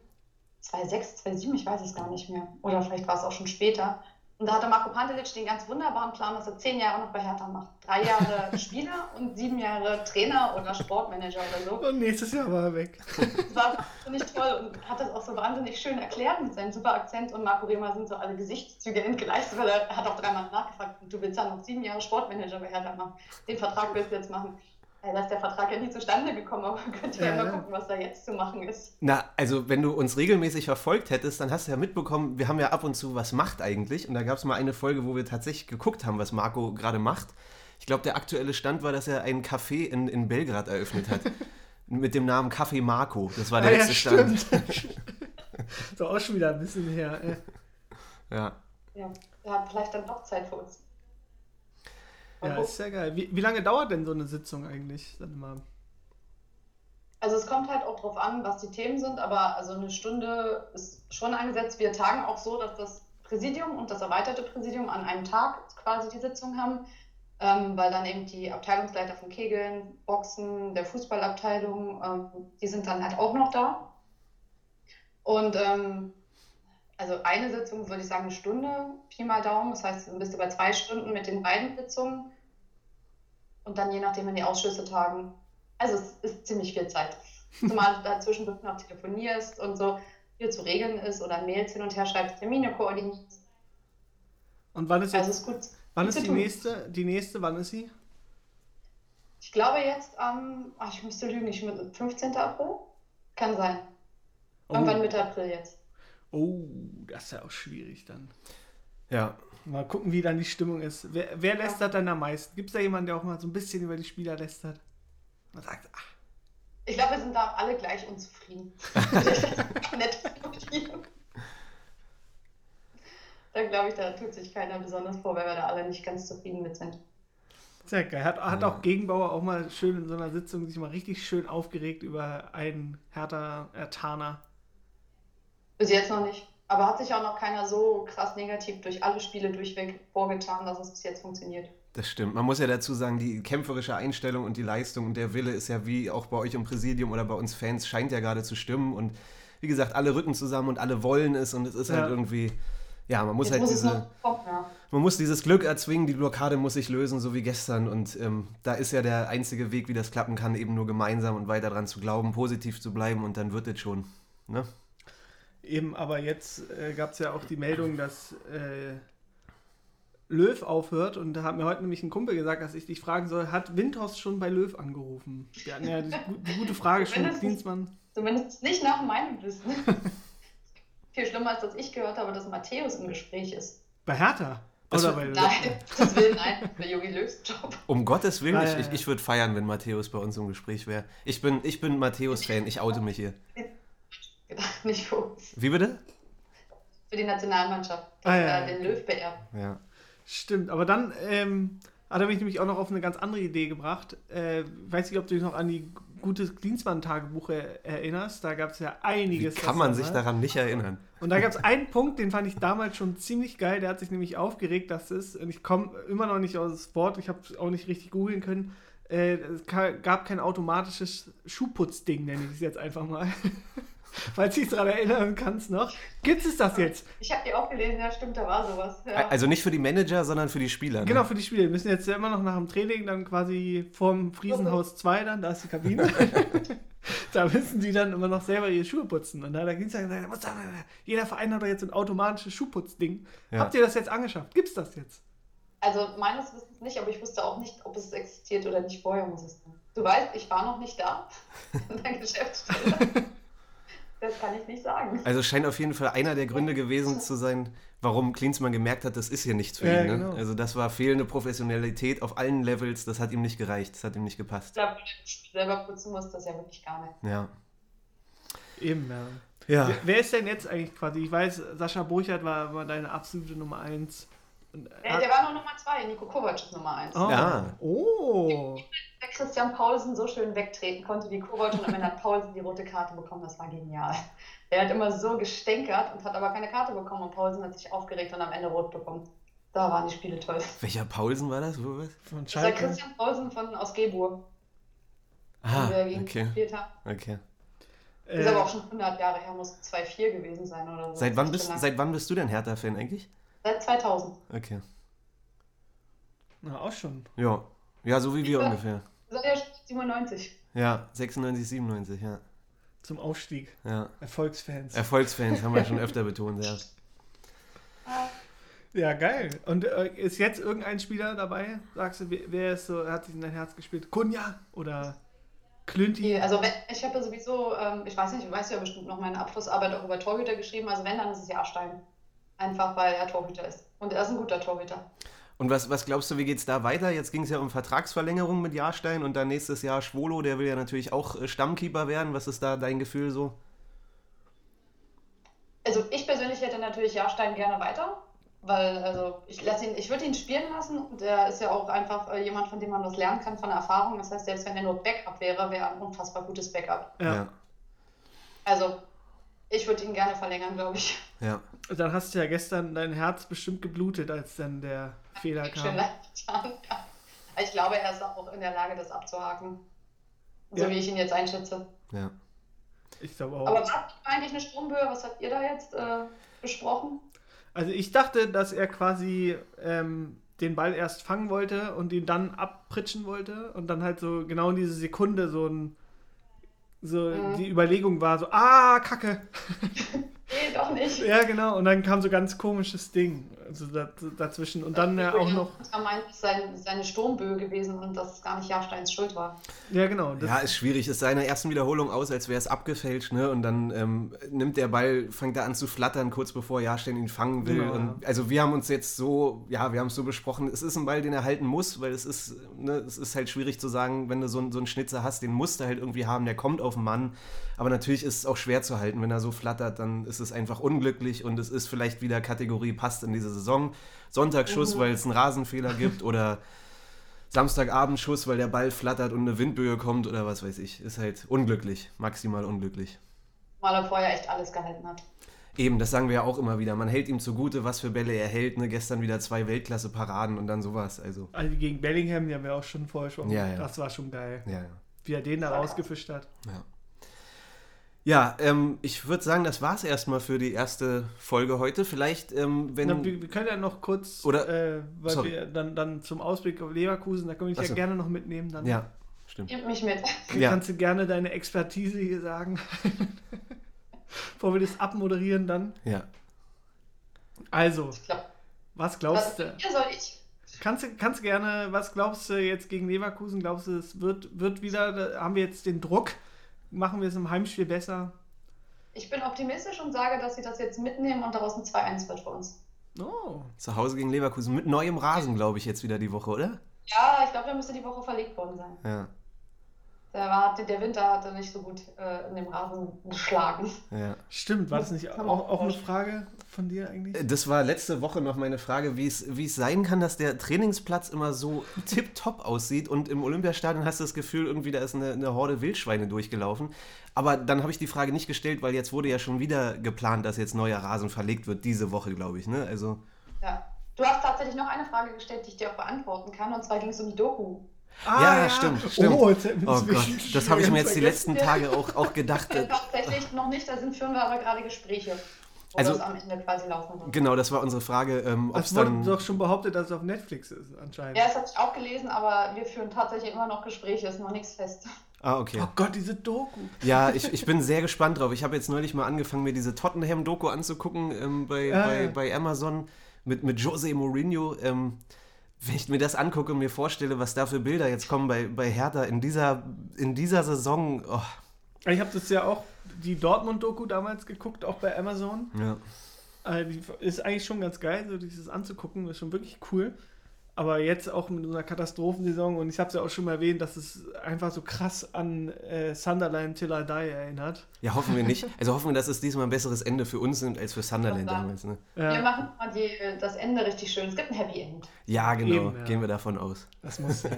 2006, 2007, ich weiß es gar nicht mehr, oder vielleicht war es auch schon später. Und da hatte Marco Pantelic den ganz wunderbaren Plan, dass er zehn Jahre noch bei Hertha macht. Drei Jahre Spieler und sieben Jahre Trainer oder Sportmanager oder so. Und nächstes Jahr war er weg. Das war wahnsinnig toll und hat das auch so wahnsinnig schön erklärt mit seinem super Akzent. Und Marco Rehmer sind so alle Gesichtszüge entgleist, weil er hat auch dreimal nachgefragt, du willst ja noch sieben Jahre Sportmanager bei Hertha machen. Den Vertrag willst du jetzt machen. Ja, da ist der Vertrag ja nie zustande gekommen, aber man könnte ja, Ja. mal gucken, was da jetzt zu machen ist. Na, also wenn du uns regelmäßig verfolgt hättest, dann hast du ja mitbekommen, wir haben ja ab und zu was macht eigentlich. Und da gab es mal eine Folge, wo wir tatsächlich geguckt haben, was Marco gerade macht. Ich glaube, der aktuelle Stand war, dass er einen Café in, in Belgrad eröffnet hat. mit dem Namen Café Marco. Das war der Ah, ja, letzte Stand. stimmt. so auch schon wieder ein bisschen her. äh. Ja. Ja, er hat vielleicht dann doch Zeit für uns. Ja, ist ja geil. Wie, wie lange dauert denn so eine Sitzung eigentlich? Sag mal. Also es kommt halt auch drauf an, was die Themen sind, aber also eine Stunde ist schon angesetzt. Wir tagen auch so, dass das Präsidium und das erweiterte Präsidium an einem Tag quasi die Sitzung haben, ähm, weil dann eben die Abteilungsleiter von Kegeln, Boxen, der Fußballabteilung, ähm, die sind dann halt auch noch da. Und ähm, also eine Sitzung würde ich sagen eine Stunde, Pi mal Daumen, das heißt, dann bist du bei zwei Stunden mit den beiden Sitzungen und dann je nachdem, wenn die Ausschüsse tagen. Also es ist ziemlich viel Zeit. Zumal du dazwischen noch telefonierst und so viel zu regeln ist oder Mails hin und her schreibst, Termine koordinierst. Und wann ist Also jetzt, es ist gut. wann ist die tun. nächste? Die nächste, wann ist sie? Ich glaube jetzt am, ach, ich müsste lügen, ich 15. April? Kann sein. Irgendwann Mitte April jetzt. Oh, das ist ja auch schwierig dann. Ja. Mal gucken, wie dann die Stimmung ist. Wer, wer lästert dann am meisten? Gibt es da jemanden, der auch mal so ein bisschen über die Spieler lästert? Man sagt, ach, Ich glaube, wir sind da alle gleich unzufrieden. Nett. Da glaube ich, da tut sich keiner besonders vor, weil wir da alle nicht ganz zufrieden mit sind. sehr geil. Hat, hat auch Gegenbauer auch mal schön in so einer Sitzung sich mal richtig schön aufgeregt über einen härter Ertaner. Bis jetzt noch nicht. Aber hat sich auch noch keiner so krass negativ durch alle Spiele durchweg vorgetan, dass es bis jetzt funktioniert. Das stimmt. Man muss ja dazu sagen, die kämpferische Einstellung und die Leistung und der Wille ist ja wie auch bei euch im Präsidium oder bei uns Fans scheint ja gerade zu stimmen. Und wie gesagt, alle rücken zusammen und alle wollen es und es ist Ja. halt irgendwie, ja, man muss Jetzt halt muss es diese, noch kommen, ja. man muss dieses Glück erzwingen, die Blockade muss sich lösen, so wie gestern. Und ähm, da ist ja der einzige Weg, wie das klappen kann, eben nur gemeinsam und weiter dran zu glauben, positiv zu bleiben und dann wird es schon. Ne? Eben, aber jetzt äh, gab es ja auch die Meldung, dass äh, Löw aufhört und da hat mir heute nämlich ein Kumpel gesagt, dass ich dich fragen soll, hat Windhorst schon bei Löw angerufen? Wir hatten ja die, die gute Frage schon, Zumindest- Dienstmann. Zumindest nicht nach meinem Wissen. Viel schlimmer als dass ich gehört habe, dass Matthäus im Gespräch ist. Bei Hertha? Das Oder bei Löw? Nein, das will nein, der Jogi Löws Job. Um Gottes Willen, ich, ich, ich würde feiern, wenn Matthäus bei uns im Gespräch wäre. Ich bin, ich bin Matthäus-Fan, ich oute mich hier. Gedacht, nicht für uns. Wie bitte? Für die Nationalmannschaft. Ah, ja, ja, den. Löw beerbt. Ja. Stimmt, aber dann ähm, hat er mich nämlich auch noch auf eine ganz andere Idee gebracht. Äh, weiß nicht, ob du dich noch an die gutes Dienstmann-Tagebuch er- erinnerst. Da gab es ja Wie einiges. kann was man sich daran nicht erinnern? Und da gab es einen Punkt, den fand ich damals schon ziemlich geil. Der hat sich nämlich aufgeregt, dass es, und ich komme immer noch nicht aus das Wort, ich habe es auch nicht richtig googeln können. Äh, es gab kein automatisches Schuhputzding, nenne ich es jetzt einfach mal. Falls du dich daran erinnern kannst noch. Gibt es das jetzt? Ich habe die auch gelesen, ja stimmt, da war sowas. Ja. Also nicht für die Manager, sondern für die Spieler. Ne? Genau, für die Spiele. Wir müssen jetzt ja immer noch nach dem Training dann quasi vorm Friesenhaus 2 dann, da ist die Kabine. da müssen die dann immer noch selber ihre Schuhe putzen. Und da, ging es da, jeder Verein hat doch jetzt ein automatisches Schuhputzding. Ja. Habt ihr das jetzt angeschafft? Gibt's das jetzt? Also meines Wissens nicht, aber ich wusste auch nicht, ob es existiert oder nicht vorher muss es sein. Du weißt, ich war noch nicht da in der Geschäftsstelle. Das kann ich nicht sagen. Also scheint auf jeden Fall einer der Gründe gewesen zu sein, warum Klinsmann gemerkt hat, das ist hier nichts für Ja, ihn. Ne? genau. Also das war fehlende Professionalität auf allen Levels, das hat ihm nicht gereicht, das hat ihm nicht Ich gepasst. glaube, selber putzen muss das ja wirklich gar nicht. Ja. Eben, ja. Ja. Wer, wer ist denn jetzt eigentlich quasi? Ich weiß, Sascha Burchardt war, war deine absolute Nummer 1. Der, der war noch Nummer zwei, Nico Kovac ist Nummer eins. oh. Ja. oh. Der Christian Paulsen so schön wegtreten konnte wie Kovac und am Ende hat Paulsen die rote Karte bekommen, das war genial. Er hat immer so gestänkert und hat aber keine Karte bekommen und Paulsen hat sich aufgeregt und am Ende rot bekommen. Da waren die Spiele toll. Welcher Paulsen war das? Von Das war Schalke. Christian Paulsen von aus Geburg, Ah, okay. okay. Ist Äh, aber auch schon 100 Jahre her, muss 2-4 gewesen sein oder so. Seit wann, bist, seit wann bist du denn Hertha-Fan eigentlich? Seit 2000. Okay. na, auch schon. Ja. Ja, so wie wir Ja. ungefähr. Seit der 97. Ja, 96, 97, ja. Zum Aufstieg. ja. Erfolgsfans. Erfolgsfans haben wir schon öfter betont, ja. Ja, geil. Und äh, ist jetzt irgendein Spieler dabei? Sagst du, wer, ist so, hat sich in dein Herz gespielt? Kunja oder Klünti? Also wenn, ich habe ja sowieso, ähm, ich weiß nicht, du weißt ja bestimmt noch meine Abschlussarbeit auch über Torhüter geschrieben. Also wenn, dann ist es Jahrstein. Einfach weil er Torhüter ist. Und er ist ein guter Torhüter. Und was, was glaubst du, wie geht's da weiter? Jetzt ging es ja um Vertragsverlängerung mit Jahrstein und dann nächstes Jahr Schwolo, der will ja natürlich auch äh, Stammkeeper werden. Was ist da dein Gefühl so? Also ich persönlich hätte natürlich Jahrstein gerne weiter. Weil, also ich lasse ihn, ich würde ihn spielen lassen. Der ist ja auch einfach äh, jemand, von dem man was lernen kann von der Erfahrung. Das heißt, selbst wenn er nur Backup wäre, wäre er ein unfassbar gutes Backup. Ja. Also ich würde ihn gerne verlängern, glaube ich. ja. Dann hast du ja gestern dein Herz bestimmt geblutet, als dann der Fehler kam. getan. Ja. Ich glaube, er ist auch in der Lage, das abzuhaken. So Ja. wie ich ihn jetzt einschätze. ja. Ich glaube Aber auch. was habt ihr eigentlich eine Stromböe? Was habt ihr da jetzt äh, besprochen? Also ich dachte, dass er quasi ähm, den Ball erst fangen wollte und ihn dann abpritschen wollte und dann halt so genau in diese Sekunde so ein so Mhm. die Überlegung war so, ah, Kacke. Nee, doch nicht. Ja, genau. Und dann kam so ganz komisches Ding also da, dazwischen. Und dann ja auch noch. Er meint, es sei seine Sturmböe gewesen und dass es gar nicht Jahrsteins Schuld war. Ja, genau. Das, Ja, ist schwierig. Es sah in der ersten Wiederholung aus, als wäre es abgefälscht, ne? Und dann ähm, nimmt der Ball, fängt er an zu flattern, kurz bevor Jahrstein ihn fangen will. Genau, und, also wir haben uns jetzt so, ja, wir haben es so besprochen, es ist ein Ball, den er halten muss, weil es ist, ne, es ist halt schwierig zu sagen, wenn du so, einen- so einen Schnitzer hast, den musst du halt irgendwie haben, der kommt auf den Mann. Aber natürlich ist es auch schwer zu halten. Wenn er so flattert, dann ist es einfach unglücklich und es ist vielleicht wieder Kategorie passt in diese Saison. Sonntagsschuss, Mhm. weil es einen Rasenfehler gibt oder Samstagabendschuss, weil der Ball flattert und eine Windböe kommt oder was weiß ich. Ist halt unglücklich, maximal unglücklich. Weil er vorher echt alles gehalten hat. Eben, das sagen wir ja auch immer wieder. Man hält ihm zugute, was für Bälle er hält. Ne? Gestern wieder zwei Weltklasse-Paraden und dann sowas. Also, also gegen Bellingham, die haben wir auch schon vorher schon. Ja, ja. Das war schon geil. ja, ja. Wie er den da rausgefischt hat. Ja, ja ähm, ich würde sagen, das war's erstmal für die erste Folge heute. Vielleicht, ähm, wenn. Na, wir, wir können ja noch kurz, Oder- äh, weil sorry. wir dann, dann zum Ausblick auf Leverkusen, da kann ich Ach ja gerne noch mitnehmen. Dann ja, stimmt. Nimmt mich mit. Ja. kannst du gerne deine Expertise hier sagen. Bevor wir das abmoderieren dann. Ja. Also, glaub, was glaubst du? ihr soll ich? Kannst du kannst gerne, was glaubst du jetzt gegen Leverkusen? Glaubst du, es wird, wird wieder, haben wir jetzt den Druck? Machen wir es im Heimspiel besser? Ich bin optimistisch und sage, dass sie das jetzt mitnehmen und daraus ein 2-1 wird für uns. Oh. Zu Hause gegen Leverkusen mit neuem Rasen, glaube ich, jetzt wieder die Woche, oder? Ja, ich glaube, da müsste die Woche verlegt worden sein. Ja. Der, war, der Winter hatte nicht so gut äh, in dem Rasen geschlagen. Ja. Stimmt, war das nicht auch, auch eine. Frage von dir eigentlich? Das war letzte Woche noch meine Frage, wie es, wie es sein kann, dass der Trainingsplatz immer so tipptopp aussieht und im Olympiastadion hast du das Gefühl, irgendwie da ist eine, eine Horde Wildschweine durchgelaufen. Aber dann habe ich die Frage nicht gestellt, weil jetzt wurde ja schon wieder geplant, dass jetzt neuer Rasen verlegt wird, diese Woche, glaube ich. Ne? Also, Ja. Du hast tatsächlich noch eine Frage gestellt, die ich dir auch beantworten kann, und zwar ging es um die Doku. Ja, ja, stimmt, stimmt. Oh, wir oh es Gott, das habe ich mir jetzt die letzten Tage auch, auch gedacht. Äh, tatsächlich noch nicht, da sind, führen wir aber gerade Gespräche, wo Also- das am Ende quasi laufen wird. Genau, das war unsere Frage, ähm, ob es wurde dann. doch schon behauptet, dass es auf Netflix ist, anscheinend. Ja, das habe ich auch gelesen, aber wir führen tatsächlich immer noch Gespräche, ist noch nichts fest. Ah, okay. Oh Gott, diese Doku. Ja, ich, ich bin sehr gespannt drauf. Ich habe jetzt neulich mal angefangen, mir diese Tottenham-Doku anzugucken ähm, bei, Ja, bei, ja. bei Amazon mit, mit Jose Mourinho. Ähm, wenn ich mir das angucke und mir vorstelle, was da für Bilder jetzt kommen bei, bei Hertha in dieser, in dieser Saison. Oh, Ich habe das ja auch, die Dortmund-Doku damals geguckt, auch bei Amazon. ja. Die ist eigentlich schon ganz geil, so dieses anzugucken, ist schon wirklich cool. Aber jetzt auch mit so einer Katastrophensaison und ich habe es ja auch schon mal erwähnt, dass es einfach so krass an äh, Sunderland Till I Die erinnert. ja, hoffen wir nicht. Also hoffen wir, dass es diesmal ein besseres Ende für uns sind als für Sunderland damals. Ne? Wir Ja, machen mal die, das Ende richtig schön. Es gibt ein Happy End. Ja, genau. Eben, ja. Gehen wir davon aus. das muss ja.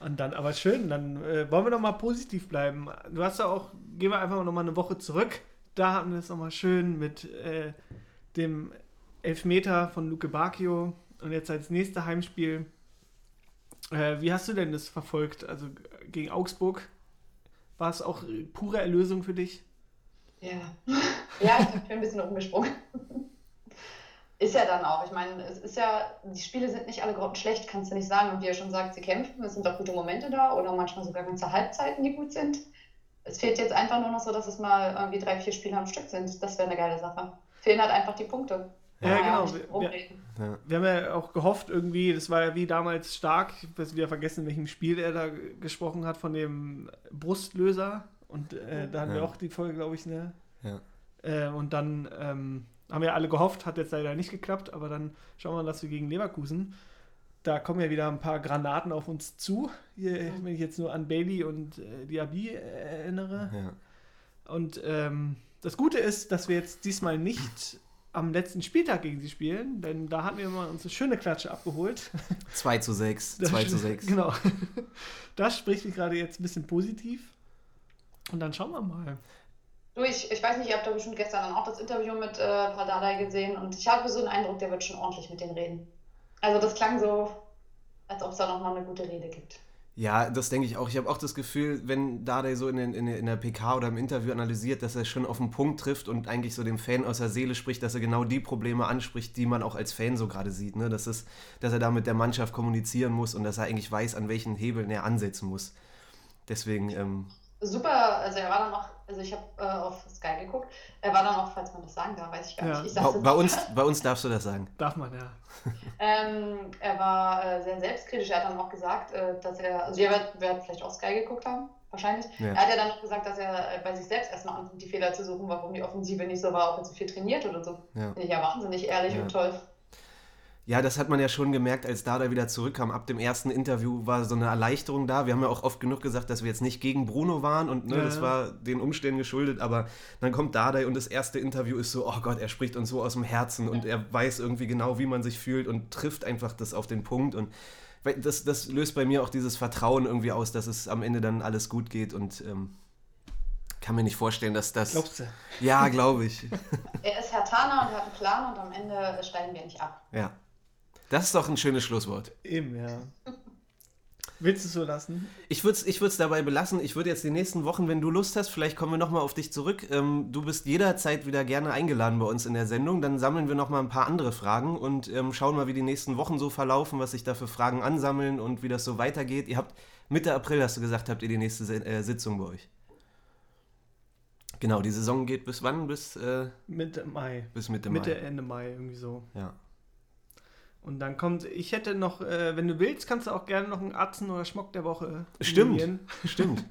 Und dann, aber schön, dann äh, wollen wir doch mal positiv bleiben. Du hast ja auch, gehen wir einfach noch mal eine Woche zurück. Da hatten wir es noch mal schön mit äh, dem Elfmeter von Luke Bacchio und jetzt als nächstes Heimspiel. Äh, wie hast du denn das verfolgt? Also gegen Augsburg war es auch pure Erlösung für dich? Ja. ja, ich bin ein bisschen umgesprungen. Ist ja dann auch. Ich meine, es ist ja, die Spiele sind nicht alle grottenschlecht, kannst du nicht sagen. Und wie ihr schon sagt, sie kämpfen, es sind auch gute Momente da oder manchmal sogar ganze Halbzeiten, die gut sind. Es fehlt jetzt einfach nur noch so, dass es mal irgendwie drei, vier Spiele am Stück sind. Das wäre eine geile Sache. Fehlen halt einfach die Punkte. Ja, man genau. Wir-. Ja. Wir haben ja auch gehofft, irgendwie, das war ja wie damals stark, ich habe wieder vergessen, in welchem Spiel er da gesprochen hat, von dem Brustlöser. Und äh, da hatten wir Ja. auch die Folge, glaube ich, ne? Ja. Äh, und dann ähm, haben wir alle gehofft, hat jetzt leider nicht geklappt, aber dann schauen wir mal, dass wir gegen Leverkusen. Da kommen ja wieder ein paar Granaten auf uns zu. Hier, wenn ich jetzt nur an Bailey und äh, Diaby äh, erinnere. Ja. Und ähm, das Gute ist, dass wir jetzt diesmal nicht am letzten Spieltag gegen sie spielen, denn da hatten wir mal uns eine schöne Klatsche abgeholt. 2 zu 6. Das 2 zu sch- 6. Genau. Das spricht mich gerade jetzt ein bisschen positiv. Und dann schauen wir mal. Du, ich, ich weiß nicht, ihr habt da bestimmt gestern dann auch das Interview mit äh, Pardadei gesehen und ich habe so den Eindruck, der wird schon ordentlich mit denen reden. Also das klang so, als ob es da nochmal eine gute Rede gibt. Ja, das denke ich auch. Ich habe auch das Gefühl, wenn Dardai so in, den, in, der- in der PK oder im Interview analysiert, dass er schon auf den Punkt trifft und eigentlich so dem Fan aus der Seele spricht, dass er genau die Probleme anspricht, die man auch als Fan so gerade sieht. Ne? Das ist, dass er da mit der Mannschaft kommunizieren muss und dass er eigentlich weiß, an welchen Hebeln er ansetzen muss. Deswegen, ähm, Super, also er war dann auch, also ich habe äh, auf Sky geguckt, er war dann auch, falls man das sagen darf, weiß ich gar Ja. nicht. Ich bei, uns, bei uns darfst du das sagen. Darf man, ja. Ähm, er war äh, sehr selbstkritisch. Er hat dann auch gesagt, äh, dass er, also ihr werdet, werdet vielleicht auch Sky geguckt haben, wahrscheinlich. Ja. Er hat ja dann noch gesagt, dass er bei sich selbst erstmal anfängt, die Fehler zu suchen, warum die Offensive nicht so war, ob er zu viel trainiert oder so. Ja. Finde ich ja wahnsinnig ehrlich Ja. und toll. Ja, das hat man ja schon gemerkt, als Dada wieder zurückkam. Ab dem ersten Interview war so eine Erleichterung da. Wir haben ja auch oft genug gesagt, dass wir jetzt nicht gegen Bruno waren und ne, Ja. das war den Umständen geschuldet. Aber dann kommt Dada und das erste Interview ist so, oh Gott, er spricht uns so aus dem Herzen und er weiß irgendwie genau, wie man sich fühlt und trifft einfach das auf den Punkt. Und das, das löst bei mir auch dieses Vertrauen irgendwie aus, dass es am Ende dann alles gut geht und ähm, kann mir nicht vorstellen, dass das. Glaubst du? Ja, glaube ich. Er ist Herr Tana und hat einen Plan und am Ende steigen wir nicht ab. Ja. Das ist doch ein schönes Schlusswort. Eben, ja. Willst du es so lassen? Ich würde es ich würd's dabei belassen. Ich würde jetzt die nächsten Wochen, wenn du Lust hast, vielleicht kommen wir nochmal auf dich zurück. Ähm, du bist jederzeit wieder gerne eingeladen bei uns in der Sendung. Dann sammeln wir nochmal ein paar andere Fragen und ähm, schauen mal, wie die nächsten Wochen so verlaufen, was sich da für Fragen ansammeln und wie das so weitergeht. Ihr habt Mitte April, hast du gesagt, habt ihr die nächste äh, Sitzung bei euch. Genau, die Saison geht bis wann? Bis, äh, Mitte Mai. bis Mitte, Mitte, Mai. Ende Mai, irgendwie so. Ja. Und dann kommt, ich hätte noch, äh, wenn du willst, kannst du auch gerne noch einen Atzen oder Schmock der Woche Stimmt. nominieren. Stimmt.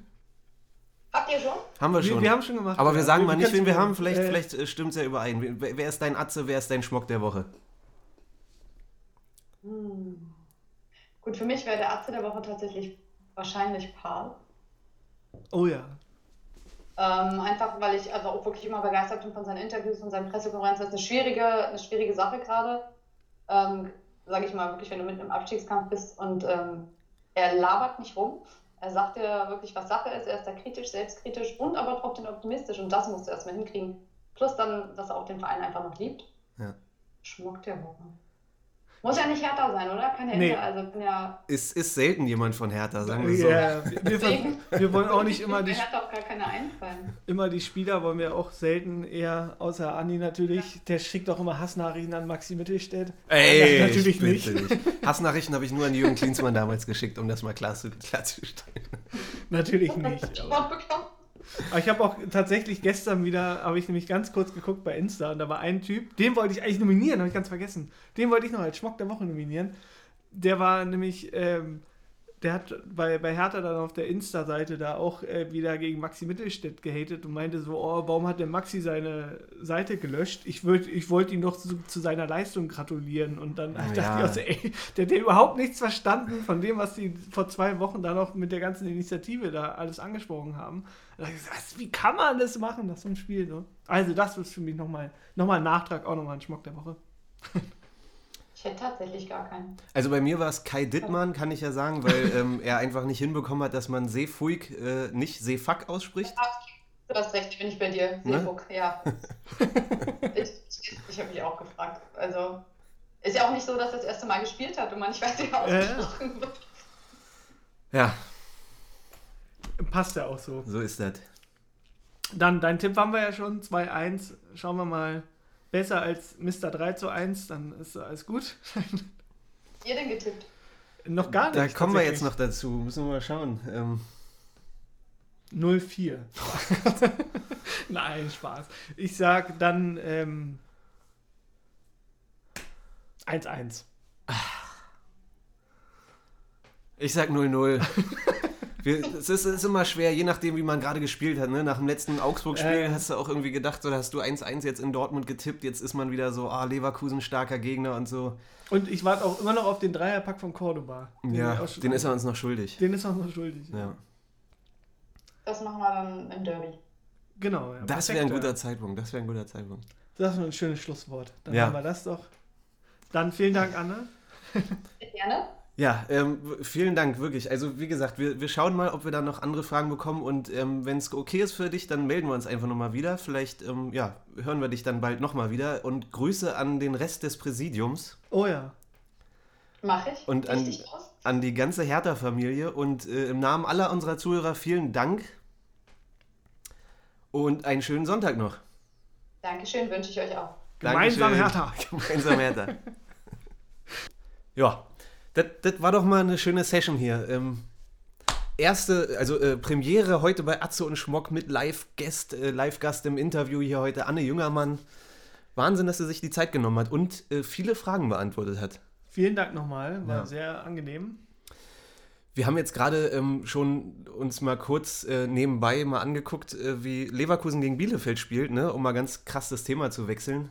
Habt ihr schon? Haben wir Wir, schon. wir haben schon gemacht. Aber wir ja. sagen mal nicht, wen wir haben. Vielleicht, äh, vielleicht äh, stimmt es ja überein. Wer, wer ist dein Atze, wer ist dein Schmock der Woche? Hm. Gut, für mich wäre der Atze der Woche tatsächlich wahrscheinlich Paul. Oh ja. Ähm, einfach weil ich also auch wirklich immer begeistert bin von seinen Interviews und seinen Pressekonferenzen. Das ist eine schwierige, eine schwierige Sache gerade. Ähm, Sage ich mal wirklich, wenn du mitten im Abstiegskampf bist und ähm, er labert nicht rum. Er sagt dir wirklich, was Sache ist. Er ist da kritisch, selbstkritisch und aber trotzdem optimistisch. Und das musst du erstmal hinkriegen. Plus dann, dass er auch den Verein einfach noch liebt. Ja. Schmuck der Woche. Muss ja nicht härter sein, oder? Kann ja, Nee. hinter- also kann ja. Ist, ist selten jemand von Hertha, sagen wir so. Ja, wir, wir, wir wollen auch nicht immer die, auch gar keine einfallen. immer die Spieler, wollen wir auch selten eher, außer Andi natürlich, der schickt auch immer Hassnachrichten an Maxi Mittelstädt. Ey, Das natürlich ich nicht. dich. Hassnachrichten habe ich nur an Jürgen Klinsmann damals geschickt, um das mal klar zu, klarzustellen. Natürlich nicht. Aber. Aber ich habe auch tatsächlich gestern wieder, habe ich nämlich ganz kurz geguckt bei Insta und da war ein Typ, den wollte ich eigentlich nominieren, habe ich ganz vergessen. Den wollte ich noch als Schmock der Woche nominieren. Der war nämlich, ähm, der hat bei, bei Hertha dann auf der Insta-Seite da auch äh, wieder gegen Maxi Mittelstädt gehatet und meinte so, oh, warum hat der Maxi seine Seite gelöscht? Ich, würd, ich wollte ihn doch zu, zu seiner Leistung gratulieren. Und dann dachte Ja. ich auch so, ey, der hat ja überhaupt nichts verstanden von dem, was die vor zwei Wochen da noch mit der ganzen Initiative da alles angesprochen haben. Da dachte ich so, was, wie kann man das machen, das so ein Spiel? Ne? Also das ist für mich nochmal noch mal ein Nachtrag, auch nochmal ein Schmuck der Woche. Hätte tatsächlich gar keinen. Also bei mir war es Kai Dittmann, kann ich ja sagen, weil ähm, er einfach nicht hinbekommen hat, dass man Seefuig äh, nicht Seefuck ausspricht. Du hast recht, bin ich bei dir. Ne? Seefuck, ja. ich ich, ich habe mich auch gefragt. Also, ist ja auch nicht so, dass er das erste Mal gespielt hat und man nicht weiß, wie er ausgesprochen wird. Ja, Passt ja auch so. so ist das. Dann, dein Tipp haben wir ja schon, 2-1. Schauen wir mal. Besser als Mr. 3 zu 1, dann ist alles gut. Ihr denn getippt? noch gar nicht. Da kommen wir jetzt noch dazu, müssen wir mal schauen. Ähm, 0-4. Nein, Spaß. Ich sag dann ähm, 1-1. Ich sag 0-0. Wir- Es ist, es ist immer schwer, je nachdem, wie man gerade gespielt hat. Ne? Nach dem letzten Augsburg-Spiel Äh. hast du auch irgendwie gedacht, so, da hast du 1-1 jetzt in Dortmund getippt, jetzt ist man wieder so, ah, Leverkusen starker Gegner und so. Und ich warte auch immer noch auf den Dreierpack von Cordoba. Den Ja, den ist er uns noch schuldig. Den ist er noch schuldig. Ja. Das machen wir dann im Derby. Genau. Ja, Das wäre ein guter. Zeitpunkt, das wäre ein guter Zeitpunkt. Das ist ein schönes Schlusswort. Dann Ja. haben wir das doch. Dann vielen Dank, Anna. Gerne. Ja, ähm, vielen Dank, wirklich. Also wie gesagt, wir, wir schauen mal, ob wir da noch andere Fragen bekommen und ähm, wenn es okay ist für dich, dann melden wir uns einfach nochmal wieder. Vielleicht, ähm, ja, hören wir dich dann bald nochmal wieder und Grüße an den Rest des Präsidiums, Oh ja. Mache ich. Und an- an die ganze Hertha-Familie und äh, im Namen aller unserer Zuhörer vielen Dank und einen schönen Sonntag noch. Dankeschön, wünsche ich euch auch. Gemeinsam Dankeschön. Hertha. Gemeinsam Hertha. ja, das, das war doch mal eine schöne Session hier. Ähm, erste, also äh, Premiere heute bei Atze und Schmock mit Live-Gast, äh, Live-Gast im Interview hier heute, Anne Jüngermann. Wahnsinn, dass sie sich die Zeit genommen hat und äh, viele Fragen beantwortet hat. Vielen Dank nochmal. War Ja. sehr angenehm. Wir haben jetzt gerade ähm, schon uns mal kurz äh, nebenbei mal angeguckt, äh, wie Leverkusen gegen Bielefeld spielt, ne? um mal ganz krass das Thema zu wechseln.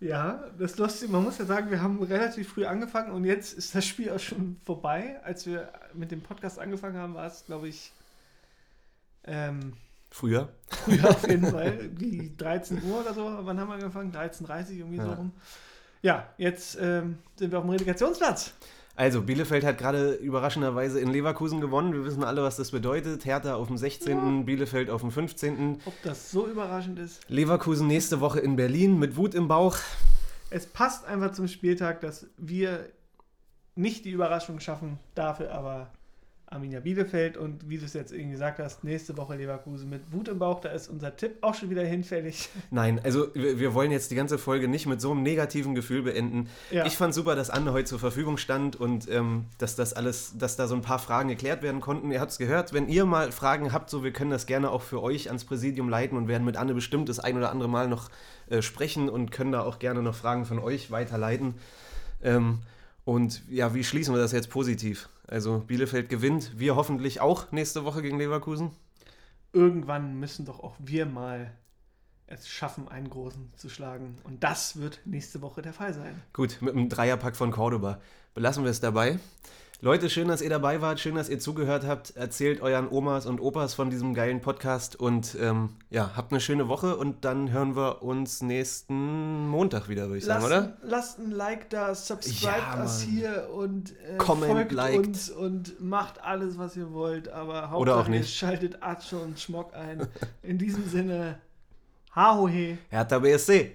Ja, das ist lustig. Man muss ja sagen, wir haben relativ früh angefangen und jetzt ist das Spiel auch schon vorbei. Als wir mit dem Podcast angefangen haben, war es, glaube ich, ähm, Früher. früher auf jeden Fall, wie 13 Uhr oder so. Wann haben wir angefangen? 13.30 Uhr irgendwie so Ja. rum. Ja, jetzt ähm, sind wir auf dem Relegationsplatz. Also, Bielefeld hat gerade überraschenderweise in Leverkusen gewonnen. Wir wissen alle, was das bedeutet. Hertha auf dem 16., Bielefeld auf dem 15. Ob das so überraschend ist. Leverkusen nächste Woche in Berlin mit Wut im Bauch. Es passt einfach zum Spieltag, dass wir nicht die Überraschung schaffen, dafür aber Arminia Bielefeld und wie du es jetzt eben gesagt hast, nächste Woche Leverkusen mit Wut im Bauch. Da ist unser Tipp auch schon wieder hinfällig. Nein, also wir, wir wollen jetzt die ganze Folge nicht mit so einem negativen Gefühl beenden. Ja. Ich fand super, dass Anne heute zur Verfügung stand und ähm, dass das alles, dass da so ein paar Fragen geklärt werden konnten. Ihr habt es gehört, wenn ihr mal Fragen habt, so wir können das gerne auch für euch ans Präsidium leiten und werden mit Anne bestimmt das ein oder andere Mal noch äh, sprechen und können da auch gerne noch Fragen von euch weiterleiten. Ähm, und ja, wie schließen wir das jetzt positiv? Also Bielefeld gewinnt, wir hoffentlich auch nächste Woche gegen Leverkusen. Irgendwann müssen doch auch wir mal es schaffen, einen großen zu schlagen. Und das wird nächste Woche der Fall sein. Gut, mit einem Dreierpack von Cordoba. Belassen wir es dabei. Leute, schön, dass ihr dabei wart, schön, dass ihr zugehört habt. Erzählt euren Omas und Opas von diesem geilen Podcast und ähm, ja, habt eine schöne Woche und dann hören wir uns nächsten Montag wieder, würde ich sagen, lasst, oder? Lasst ein Like da, subscribe Ja, us Mann. hier und äh, Comment, folgt liked. uns und macht alles, was ihr wollt. Aber nicht. schaltet Atsche und Schmock ein. In diesem Sinne, Hahohe. Hertha BSC.